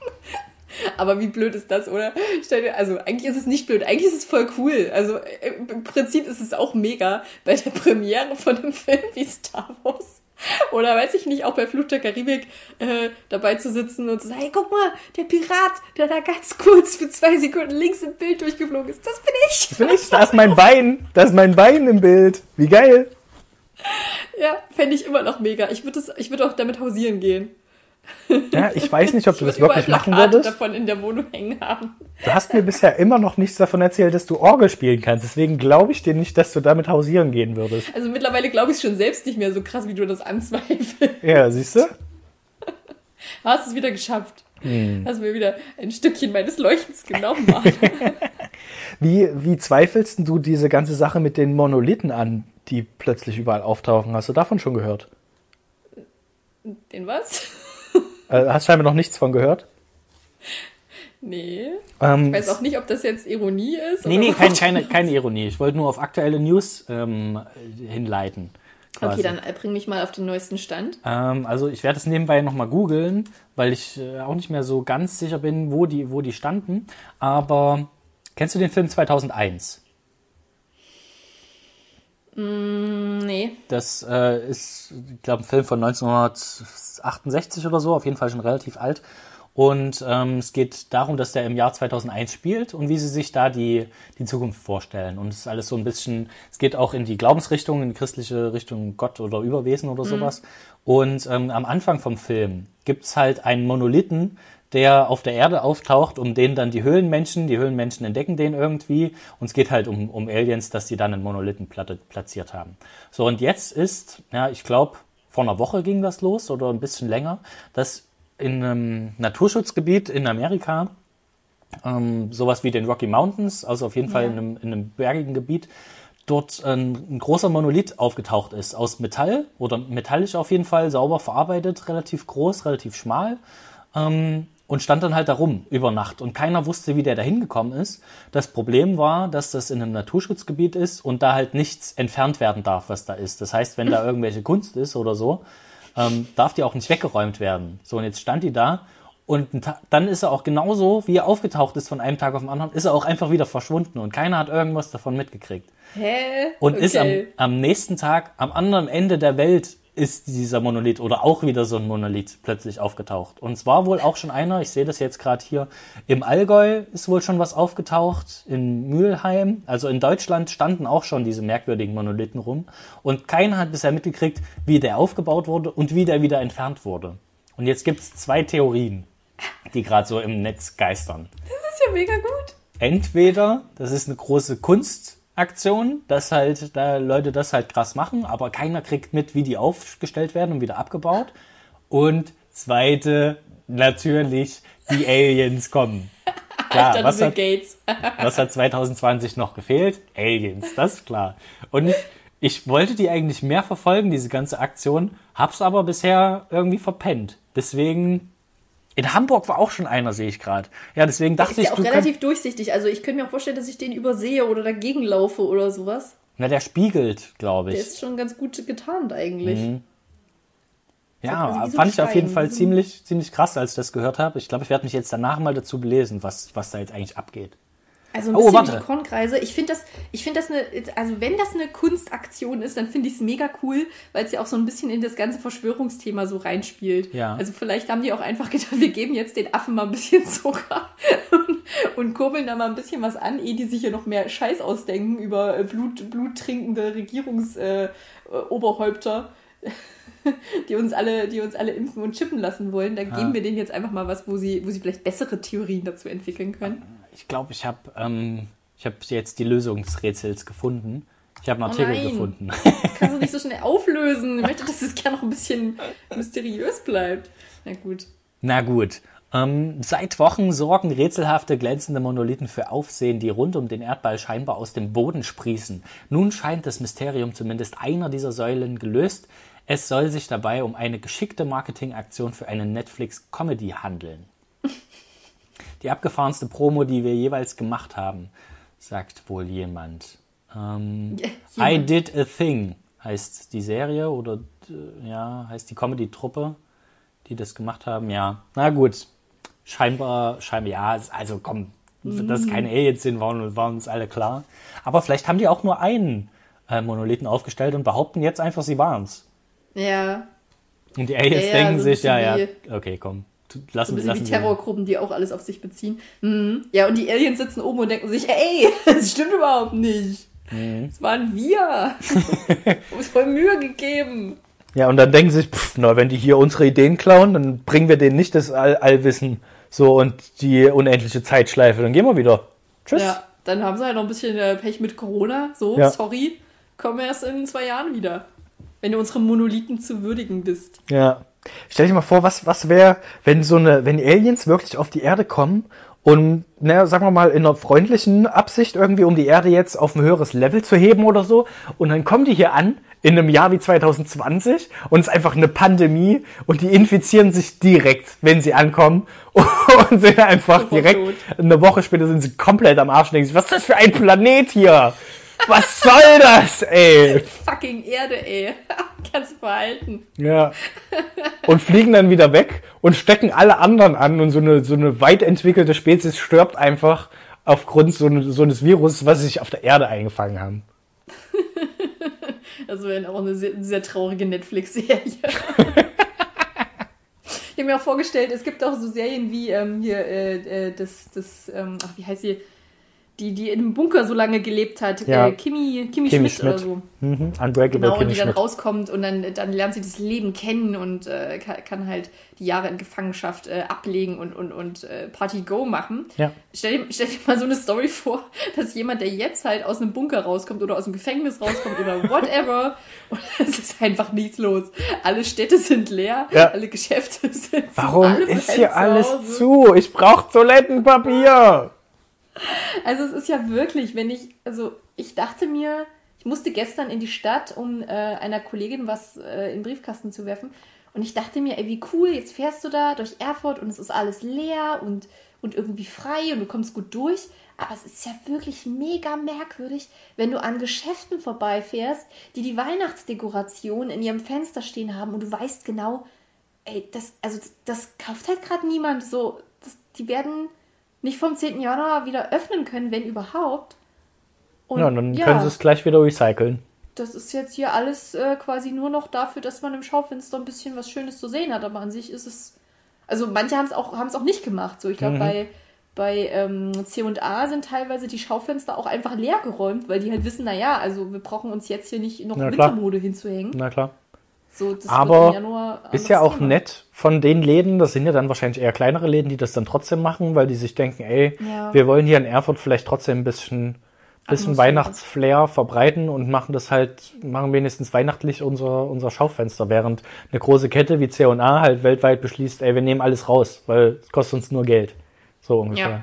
Aber wie blöd ist das, oder? Stell dir, also eigentlich ist es nicht blöd, eigentlich ist es voll cool. Also äh, im Prinzip ist es auch mega bei der Premiere von einem Film wie Star Wars. Oder weiß ich nicht, auch bei Fluch der Karibik äh, dabei zu sitzen und zu sagen, hey, guck mal, der Pirat, der da ganz kurz für zwei Sekunden links im Bild durchgeflogen ist, das bin ich. Bin ich? Da ist mein Bein. Da ist mein Bein im Bild. Wie geil. Ja, fände ich immer noch mega. Ich würde ich würd auch damit hausieren gehen. Ja, ich weiß nicht, ob du das wirklich machen würdest. davon in der Wohnung hängen haben. Du hast mir bisher immer noch nichts davon erzählt, dass du Orgel spielen kannst. Deswegen glaube ich dir nicht, dass du damit hausieren gehen würdest. Also mittlerweile glaube ich es schon selbst nicht mehr so krass, wie du das anzweifelst. Ja, siehst du? Hast es wieder geschafft. Hm. Hast mir wieder ein Stückchen meines Leuchtens genommen. Wie, wie zweifelst du diese ganze Sache mit den Monolithen an, die plötzlich überall auftauchen? Hast du davon schon gehört? Den was? Äh, hast scheinbar noch nichts von gehört? Nee. Ähm, Ich weiß auch nicht, ob das jetzt Ironie ist. nee, nee, kein, keine, keine Ironie. Ich wollte nur auf aktuelle News ähm, hinleiten. quasi. Okay, dann äh, bring mich mal auf den neuesten Stand. Ähm, also ich werde es nebenbei nochmal googeln, weil ich äh, auch nicht mehr so ganz sicher bin, wo die, wo die standen. Aber kennst du den Film 2001? Mm, nee. Das äh, ist, ich glaube, ein Film von 1968 oder so, auf jeden Fall schon relativ alt. Und ähm, es geht darum, dass der im Jahr 2001 spielt und wie sie sich da die, die Zukunft vorstellen. Und es ist alles so ein bisschen, es geht auch in die Glaubensrichtung, in die christliche Richtung Gott oder Überwesen oder sowas. Und ähm, am Anfang vom Film gibt's halt einen Monolithen, der auf der Erde auftaucht, um den dann die Höhlenmenschen, die Höhlenmenschen entdecken den irgendwie. Und es geht halt um, um Aliens, dass die dann einen Monolithen platte- platziert haben. So, und jetzt ist, ja, ich glaube, vor einer Woche ging das los oder ein bisschen länger, dass in einem Naturschutzgebiet in Amerika, ähm, sowas wie den Rocky Mountains, also auf jeden Fall in einem, in einem bergigen Gebiet, dort ein, ein großer Monolith aufgetaucht ist, aus Metall oder metallisch auf jeden Fall, sauber verarbeitet, relativ groß, relativ schmal. Ähm, und stand dann halt da rum über Nacht und keiner wusste, wie der da hingekommen ist. Das Problem war, dass das in einem Naturschutzgebiet ist und da halt nichts entfernt werden darf, was da ist. Das heißt, wenn da irgendwelche Kunst ist oder so, ähm, darf die auch nicht weggeräumt werden. So, und jetzt stand die da und dann ist er auch genauso, wie er aufgetaucht ist von einem Tag auf den anderen, ist er auch einfach wieder verschwunden und keiner hat irgendwas davon mitgekriegt. Hä? Und ist am, Okay. am nächsten Tag, am anderen Ende der Welt, ist dieser Monolith oder auch wieder so ein Monolith plötzlich aufgetaucht. Und es war wohl auch schon einer, ich sehe das jetzt gerade hier, im Allgäu ist wohl schon was aufgetaucht, in Mülheim. Also in Deutschland standen auch schon diese merkwürdigen Monolithen rum. Und keiner hat bisher mitgekriegt, wie der aufgebaut wurde und wie der wieder entfernt wurde. Und jetzt gibt's zwei Theorien, die gerade so im Netz geistern Das ist ja mega gut. entweder das ist eine große Kunstaktion, dass halt da Leute das halt krass machen, aber keiner kriegt mit, wie die aufgestellt werden und wieder abgebaut. Und zweite, natürlich, die Aliens kommen. Klar, Alter, was hat, Gates. was hat 2020 noch gefehlt? Aliens, das ist klar. Und Ich wollte die eigentlich mehr verfolgen, diese ganze Aktion, hab's aber bisher irgendwie verpennt. Deswegen. In Hamburg war auch schon einer, sehe ich gerade. Ja, deswegen dachte Ist ich, ja auch relativ durchsichtig. Also ich könnte mir auch vorstellen, dass ich den übersehe oder dagegen laufe oder sowas. Na, der spiegelt, glaube Der ich. ist schon ganz gut getarnt eigentlich. Mhm. Ja, so fand ich auf jeden Fall ziemlich, ziemlich krass, als ich das gehört habe. Ich glaube, ich werde mich jetzt danach mal dazu belesen, was, was da jetzt eigentlich abgeht. Also ein Oh, bisschen warte. die Kornkreise. Ich finde das, ich finde das eine, also wenn das eine Kunstaktion ist, dann finde ich es mega cool, weil es ja auch so ein bisschen in das ganze Verschwörungsthema so reinspielt. Ja. Also vielleicht haben die auch einfach gedacht, wir geben jetzt den Affen mal ein bisschen Zucker und, und kurbeln da mal ein bisschen was an, ehe die sich hier noch mehr Scheiß ausdenken über äh, Blut, bluttrinkende Regierungsoberhäupter. Äh, Oberhäupter. Die uns alle, die uns alle impfen und chippen lassen wollen, da geben wir denen jetzt einfach mal was, wo sie, wo sie vielleicht bessere Theorien dazu entwickeln können. Ich glaube, ich habe ähm, ich hab jetzt die Lösung des Rätsels gefunden. Ich habe einen Oh Artikel nein. gefunden. Kannst du nicht so schnell auflösen? Ich möchte, dass es gerne noch ein bisschen mysteriös bleibt. Na gut. Na gut. Ähm, seit Wochen sorgen rätselhafte glänzende Monolithen für Aufsehen, die rund um den Erdball scheinbar aus dem Boden sprießen. Nun scheint das Mysterium zumindest einer dieser Säulen gelöst. Es soll sich dabei um eine geschickte Marketingaktion für eine Netflix-Comedy handeln. Die abgefahrenste Promo, die wir jeweils gemacht haben, sagt wohl jemand. Ähm, Ja, I. Did a Thing heißt die Serie oder äh, ja, heißt die Comedy-Truppe, die das gemacht haben. Ja, na gut. Scheinbar, scheinbar, ja, es- also komm, dass es keine Aliens sind, waren, waren uns alle klar. Aber vielleicht haben die auch nur einen äh, Monolithen aufgestellt und behaupten jetzt einfach, sie waren's. Ja, Und die Aliens Ja, ja, denken so ein sich, ja, ja, okay, komm, tu- so lassen ein wir bisschen lassen wie Terrorgruppen, die auch alles auf sich beziehen. Mhm. Ja, und die Aliens sitzen oben und denken sich, ey, das stimmt überhaupt nicht. Mhm. Das waren wir. Uns voll Mühe gegeben. Ja, und dann denken sie sich, pff, na, wenn die hier unsere Ideen klauen, dann bringen wir denen nicht das All Allwissen so und die unendliche Zeitschleife. Dann gehen wir wieder. Tschüss. Ja, dann haben sie halt noch ein bisschen äh, Pech mit Corona. So, Ja. sorry, kommen wir erst in zwei Jahren wieder. Wenn du unsere Monolithen zu würdigen bist. Ja. Stell dir mal vor, was, was wäre, wenn so eine, wenn Aliens wirklich auf die Erde kommen und, naja, sagen wir mal, in einer freundlichen Absicht irgendwie, um die Erde jetzt auf ein höheres Level zu heben oder so. Und dann kommen die hier an, in einem Jahr wie 2020, und es ist einfach eine Pandemie und die infizieren sich direkt, wenn sie ankommen und sind einfach direkt, eine Woche später sind sie komplett am Arsch und denken sich, was ist das für ein Planet hier? Was soll das, ey? Fucking Erde, ey. Kannst du verhalten. Ja. Und fliegen dann wieder weg und stecken alle anderen an und so eine, so eine weit entwickelte Spezies stirbt einfach aufgrund so, eine, so eines Virus, was sie sich auf der Erde eingefangen haben. Das wäre auch eine sehr, sehr traurige Netflix-Serie. ich habe mir auch vorgestellt, es gibt auch so Serien wie ähm, hier äh, äh, das, das ähm, ach, wie heißt sie? Die, die in einem Bunker so lange gelebt hat. Ja. Äh, Kimi, Kimi, Kimi Schmidt, oder Schmidt. so. Mhm. Unbreakable Genau, und Kimmy die dann Schmidt. rauskommt und dann, dann lernt sie das Leben kennen und äh, kann, kann halt die Jahre in Gefangenschaft äh, ablegen und, und, und äh, Party Go machen. Ja. Stell dir, stell dir mal so eine Story vor, dass jemand, der jetzt halt aus einem Bunker rauskommt oder aus dem Gefängnis rauskommt oder whatever, und es ist einfach nichts los. Alle Städte sind leer, Ja. alle Geschäfte sind zu, Warum ist bleiben hier alles zu? Ich brauche Toilettenpapier. Also es ist ja wirklich, wenn ich, also ich dachte mir, ich musste gestern in die Stadt, um äh, einer Kollegin was äh, in den Briefkasten zu werfen. Und ich dachte mir, ey, wie cool, jetzt fährst du da durch Erfurt und es ist alles leer und, und irgendwie frei und du kommst gut durch. Aber es ist ja wirklich mega merkwürdig, wenn du an Geschäften vorbeifährst, die die Weihnachtsdekoration in ihrem Fenster stehen haben und du weißt genau, ey, das, also das, kauft halt gerade niemand. So, das, die werden nicht vom 10. Januar wieder öffnen können, wenn überhaupt. Und Ja, dann können sie es gleich wieder recyceln. das ist jetzt hier alles äh, quasi nur noch dafür, dass man im Schaufenster ein bisschen was Schönes zu sehen hat. Aber an sich ist es. Also manche haben es auch, haben's auch nicht gemacht. So, ich glaube, Mhm. bei, bei ähm, C&A sind teilweise die Schaufenster auch einfach leer geräumt, weil die halt wissen, naja, also wir brauchen uns jetzt hier nicht noch Na klar. Wintermode hinzuhängen. Na klar. So, das wird Aber im Januar Ist ja auch Thema. nett von den Läden, das sind ja dann wahrscheinlich eher kleinere Läden, die das dann trotzdem machen, weil die sich denken, ey, Ja. wir wollen hier in Erfurt vielleicht trotzdem ein bisschen, bisschen. Weihnachtsflair verbreiten und machen das halt, machen wenigstens weihnachtlich unser, unser Schaufenster, während eine große Kette wie C&A halt weltweit beschließt, ey, wir nehmen alles raus, weil es kostet uns nur Geld. So ungefähr. Ja.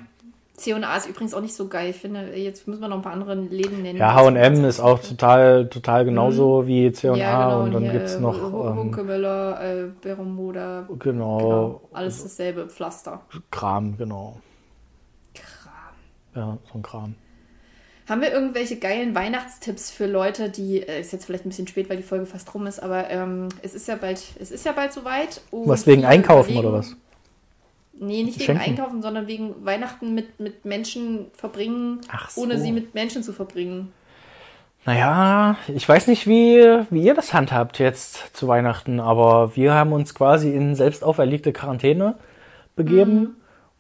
C&A ist übrigens auch nicht so geil. Ich finde, jetzt müssen wir noch ein paar andere Läden nennen. Ja, H&M ist auch total, total genauso mhm. wie C&A ja, genau, und dann hier, gibt's noch äh, ähm, Hunkemöller, äh, Bermuda. genau, Genau, alles dasselbe Pflaster. Kram, genau. Kram. Ja, so ein Kram. Haben wir irgendwelche geilen Weihnachtstipps für Leute, die, äh, ist jetzt vielleicht ein bisschen spät, weil die Folge fast rum ist, aber ähm, es ist ja bald, es ist ja bald soweit. und Was wegen Einkaufen oder was? Nee, nicht Schenken? wegen Einkaufen, sondern wegen Weihnachten mit, mit Menschen verbringen, so. ohne sie mit Menschen zu verbringen. Naja, ich weiß nicht, wie, wie ihr das handhabt jetzt zu Weihnachten, aber wir haben uns quasi in selbst auferlegte Quarantäne begeben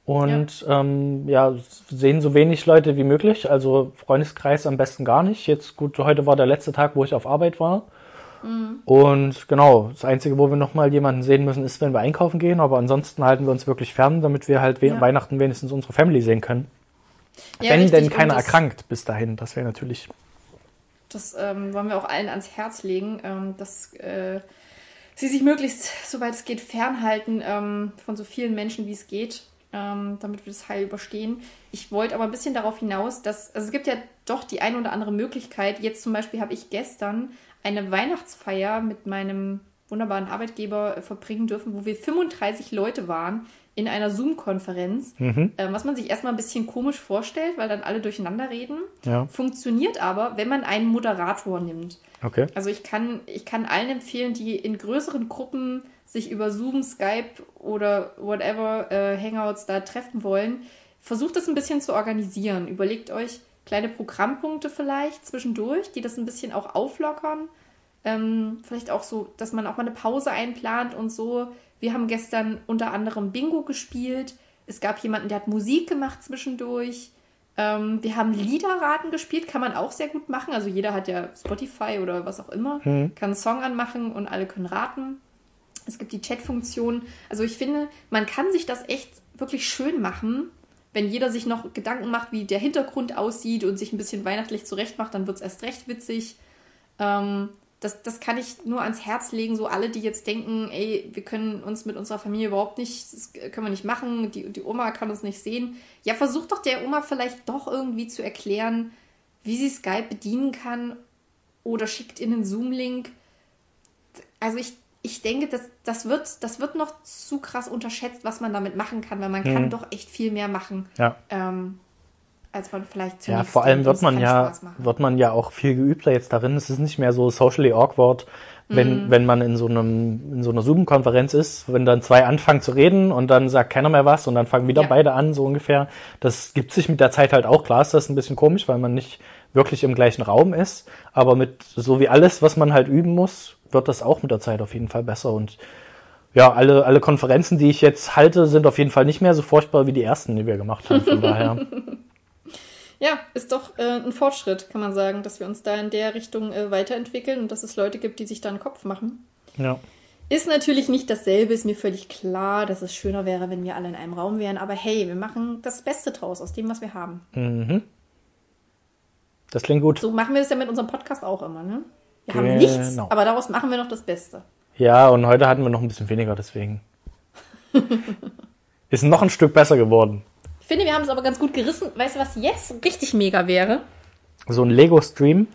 und ja. Ähm, ja, sehen so wenig Leute wie möglich. Also Freundeskreis am besten gar nicht. Jetzt gut, heute war der letzte Tag, wo ich auf Arbeit war. Und genau, das Einzige, wo wir nochmal jemanden sehen müssen, ist, wenn wir einkaufen gehen. Aber ansonsten halten wir uns wirklich fern, damit wir halt we Ja. Weihnachten wenigstens unsere Family sehen können. Ja, wenn richtig, denn keiner erkrankt bis dahin. Das wäre natürlich. Das ähm, wollen wir auch allen ans Herz legen, ähm, dass äh, sie sich möglichst, soweit es geht, fernhalten ähm, von so vielen Menschen, wie es geht, ähm, damit wir das heil überstehen. Ich wollte aber ein bisschen darauf hinaus, dass also es gibt ja doch die eine oder andere Möglichkeit. Jetzt zum Beispiel habe ich gestern eine Weihnachtsfeier mit meinem wunderbaren Arbeitgeber äh, verbringen dürfen, wo wir 35 Leute waren in einer Zoom-Konferenz, ähm, was man sich erstmal ein bisschen komisch vorstellt, weil dann alle durcheinander reden. Ja. Funktioniert aber, wenn man einen Moderator nimmt. Okay. Also ich kann, ich kann allen empfehlen, die in größeren Gruppen sich über Zoom, Skype oder whatever äh, Hangouts da treffen wollen, versucht das ein bisschen zu organisieren. Überlegt euch kleine Programmpunkte vielleicht zwischendurch, die das ein bisschen auch auflockern. Ähm, vielleicht auch so, dass man auch mal eine Pause einplant und so. Wir haben gestern unter anderem Bingo gespielt. Es gab jemanden, der hat Musik gemacht zwischendurch. Ähm, wir haben Liederraten gespielt, kann man auch sehr gut machen. Also jeder hat ja Spotify oder was auch immer, kann einen Song anmachen und alle können raten. Es gibt die Chat-Funktion. Also ich finde, man kann sich das echt wirklich schön machen. Wenn jeder sich noch Gedanken macht, wie der Hintergrund aussieht und sich ein bisschen weihnachtlich zurechtmacht, dann wird es erst recht witzig. Ähm, das, das kann ich nur ans Herz legen, so alle, die jetzt denken, ey, wir können uns mit unserer Familie überhaupt nicht, das können wir nicht machen, die, die Oma kann uns nicht sehen. Ja, versucht doch der Oma vielleicht doch irgendwie zu erklären, wie sie Skype bedienen kann oder schickt in einen Zoom-Link. Also ich, ich denke, das, das, wird, das wird noch zu krass unterschätzt, was man damit machen kann, weil man kann doch echt viel mehr machen, Ja. ähm, als man vielleicht Ja, zunächst vor allem wird man ja, wird man ja auch viel geübter jetzt darin. Es ist nicht mehr so socially awkward, wenn, Mhm. wenn man in so einem, in so einer Zoom-Konferenz ist, wenn dann zwei anfangen zu reden und dann sagt keiner mehr was und dann fangen wieder Ja. beide an, so ungefähr. Das gibt sich mit der Zeit halt auch. Klar ist das ein bisschen komisch, weil man nicht wirklich im gleichen Raum ist. Aber mit, so wie alles, was man halt üben muss, wird das auch mit der Zeit auf jeden Fall besser und ja, alle, alle Konferenzen, die ich jetzt halte, sind auf jeden Fall nicht mehr so furchtbar wie die ersten, die wir gemacht haben. Von daher. Ja, ist doch äh, ein Fortschritt, kann man sagen, dass wir uns da in der Richtung äh, weiterentwickeln und dass es Leute gibt, die sich da einen Kopf machen. Ja. Ist natürlich nicht dasselbe, ist mir völlig klar, dass es schöner wäre, wenn wir alle in einem Raum wären, aber hey, wir machen das Beste draus aus dem, was wir haben. Das klingt gut. So machen wir das ja mit unserem Podcast auch immer, ne? Wir haben Genau. nichts, aber daraus machen wir noch das Beste. Ja, und heute hatten wir noch ein bisschen weniger, deswegen. Ist noch ein Stück besser geworden. Ich finde, wir haben es aber ganz gut gerissen. Weißt du, was jetzt richtig mega wäre? So ein Lego-Stream.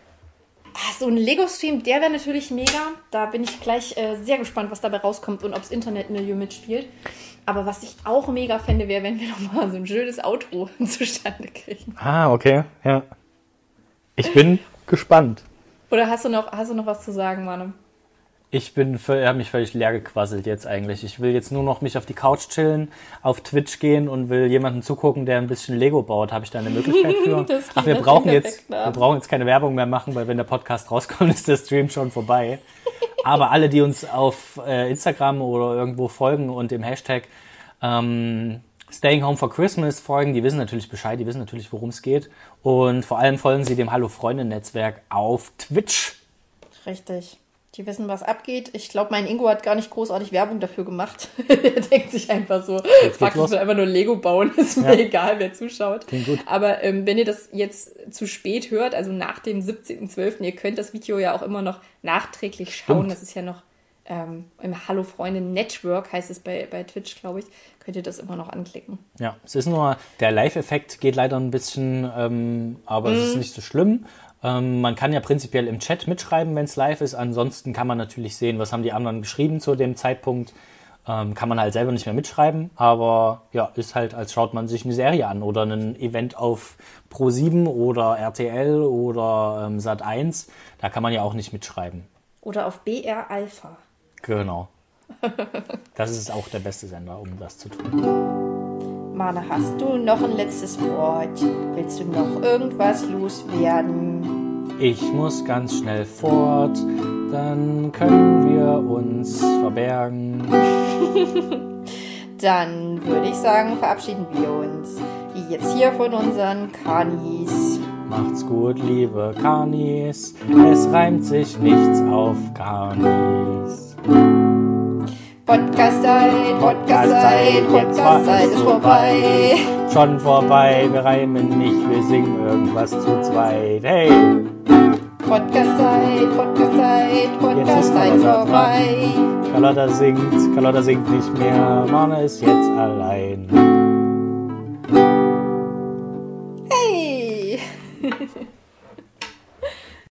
Ah, so ein Lego-Stream, der wäre natürlich mega. Da bin ich gleich äh, sehr gespannt, was dabei rauskommt und ob das Internetmilieu mitspielt. Aber was ich auch mega fände, wäre, wenn wir nochmal so ein schönes Outro zustande kriegen. Ah, okay, ja. Ich bin gespannt. Oder hast du noch, hast du noch was zu sagen, Manu? Ich bin, völ- hab mich völlig leer gequasselt jetzt eigentlich. Ich will jetzt nur noch mich auf die Couch chillen, auf Twitch gehen und will jemanden zugucken, der ein bisschen Lego baut. Habe ich da eine Möglichkeit für? Ach, wir brauchen jetzt, wir Perfekten brauchen jetzt keine Werbung mehr machen, weil wenn der Podcast rauskommt, ist der Stream schon vorbei. Aber alle, die uns auf äh, Instagram oder irgendwo folgen und dem Hashtag ähm, Staying Home for Christmas folgen, die wissen natürlich Bescheid, die wissen natürlich, worum es geht. Und vor allem folgen sie dem Hallo Freunde Netzwerk auf Twitch. Richtig. Die wissen, was abgeht. Ich glaube, mein Ingo hat gar nicht großartig Werbung dafür gemacht. er denkt sich einfach so, fuck, ich will einfach nur Lego bauen, ist mir Ja. egal, wer zuschaut. Gut. Aber ähm, wenn ihr das jetzt zu spät hört, also nach dem 17.12., ihr könnt das Video ja auch immer noch nachträglich schauen. Stimmt. Das ist ja noch ähm, im Hallo Freunde Network heißt es bei, bei Twitch, glaube ich, könnt ihr das immer noch anklicken. Ja, es ist nur, der Live-Effekt geht leider ein bisschen, ähm, aber mm. es ist nicht so schlimm. Ähm, man kann ja prinzipiell im Chat mitschreiben, wenn es live ist. Ansonsten kann man natürlich sehen, was haben die anderen geschrieben zu dem Zeitpunkt. Ähm, kann man halt selber nicht mehr mitschreiben, aber ja, ist halt, als schaut man sich eine Serie an oder ein Event auf Pro7 oder RTL oder ähm, Sat1. Da kann man ja auch nicht mitschreiben. Oder auf BR Alpha. Genau. Das ist auch der beste Sender, um das zu tun. Mane, hast du noch ein letztes Wort? Willst du noch irgendwas loswerden? Ich muss ganz schnell fort, dann können wir uns verbergen. dann würde ich sagen, verabschieden wir uns. Jetzt hier von unseren Kanis. Macht's gut, liebe Kanis. Es reimt sich nichts auf Kanis. Podcast-Zeit, Podcast-Zeit, Podcast-Zeit ist vorbei. Schon vorbei, wir reimen nicht, wir singen irgendwas zu zweit. Hey! Podcast-Zeit, Podcast-Zeit, Podcast-Zeit vorbei. Carlotta singt, Carlotta singt nicht mehr, Marne ist jetzt allein.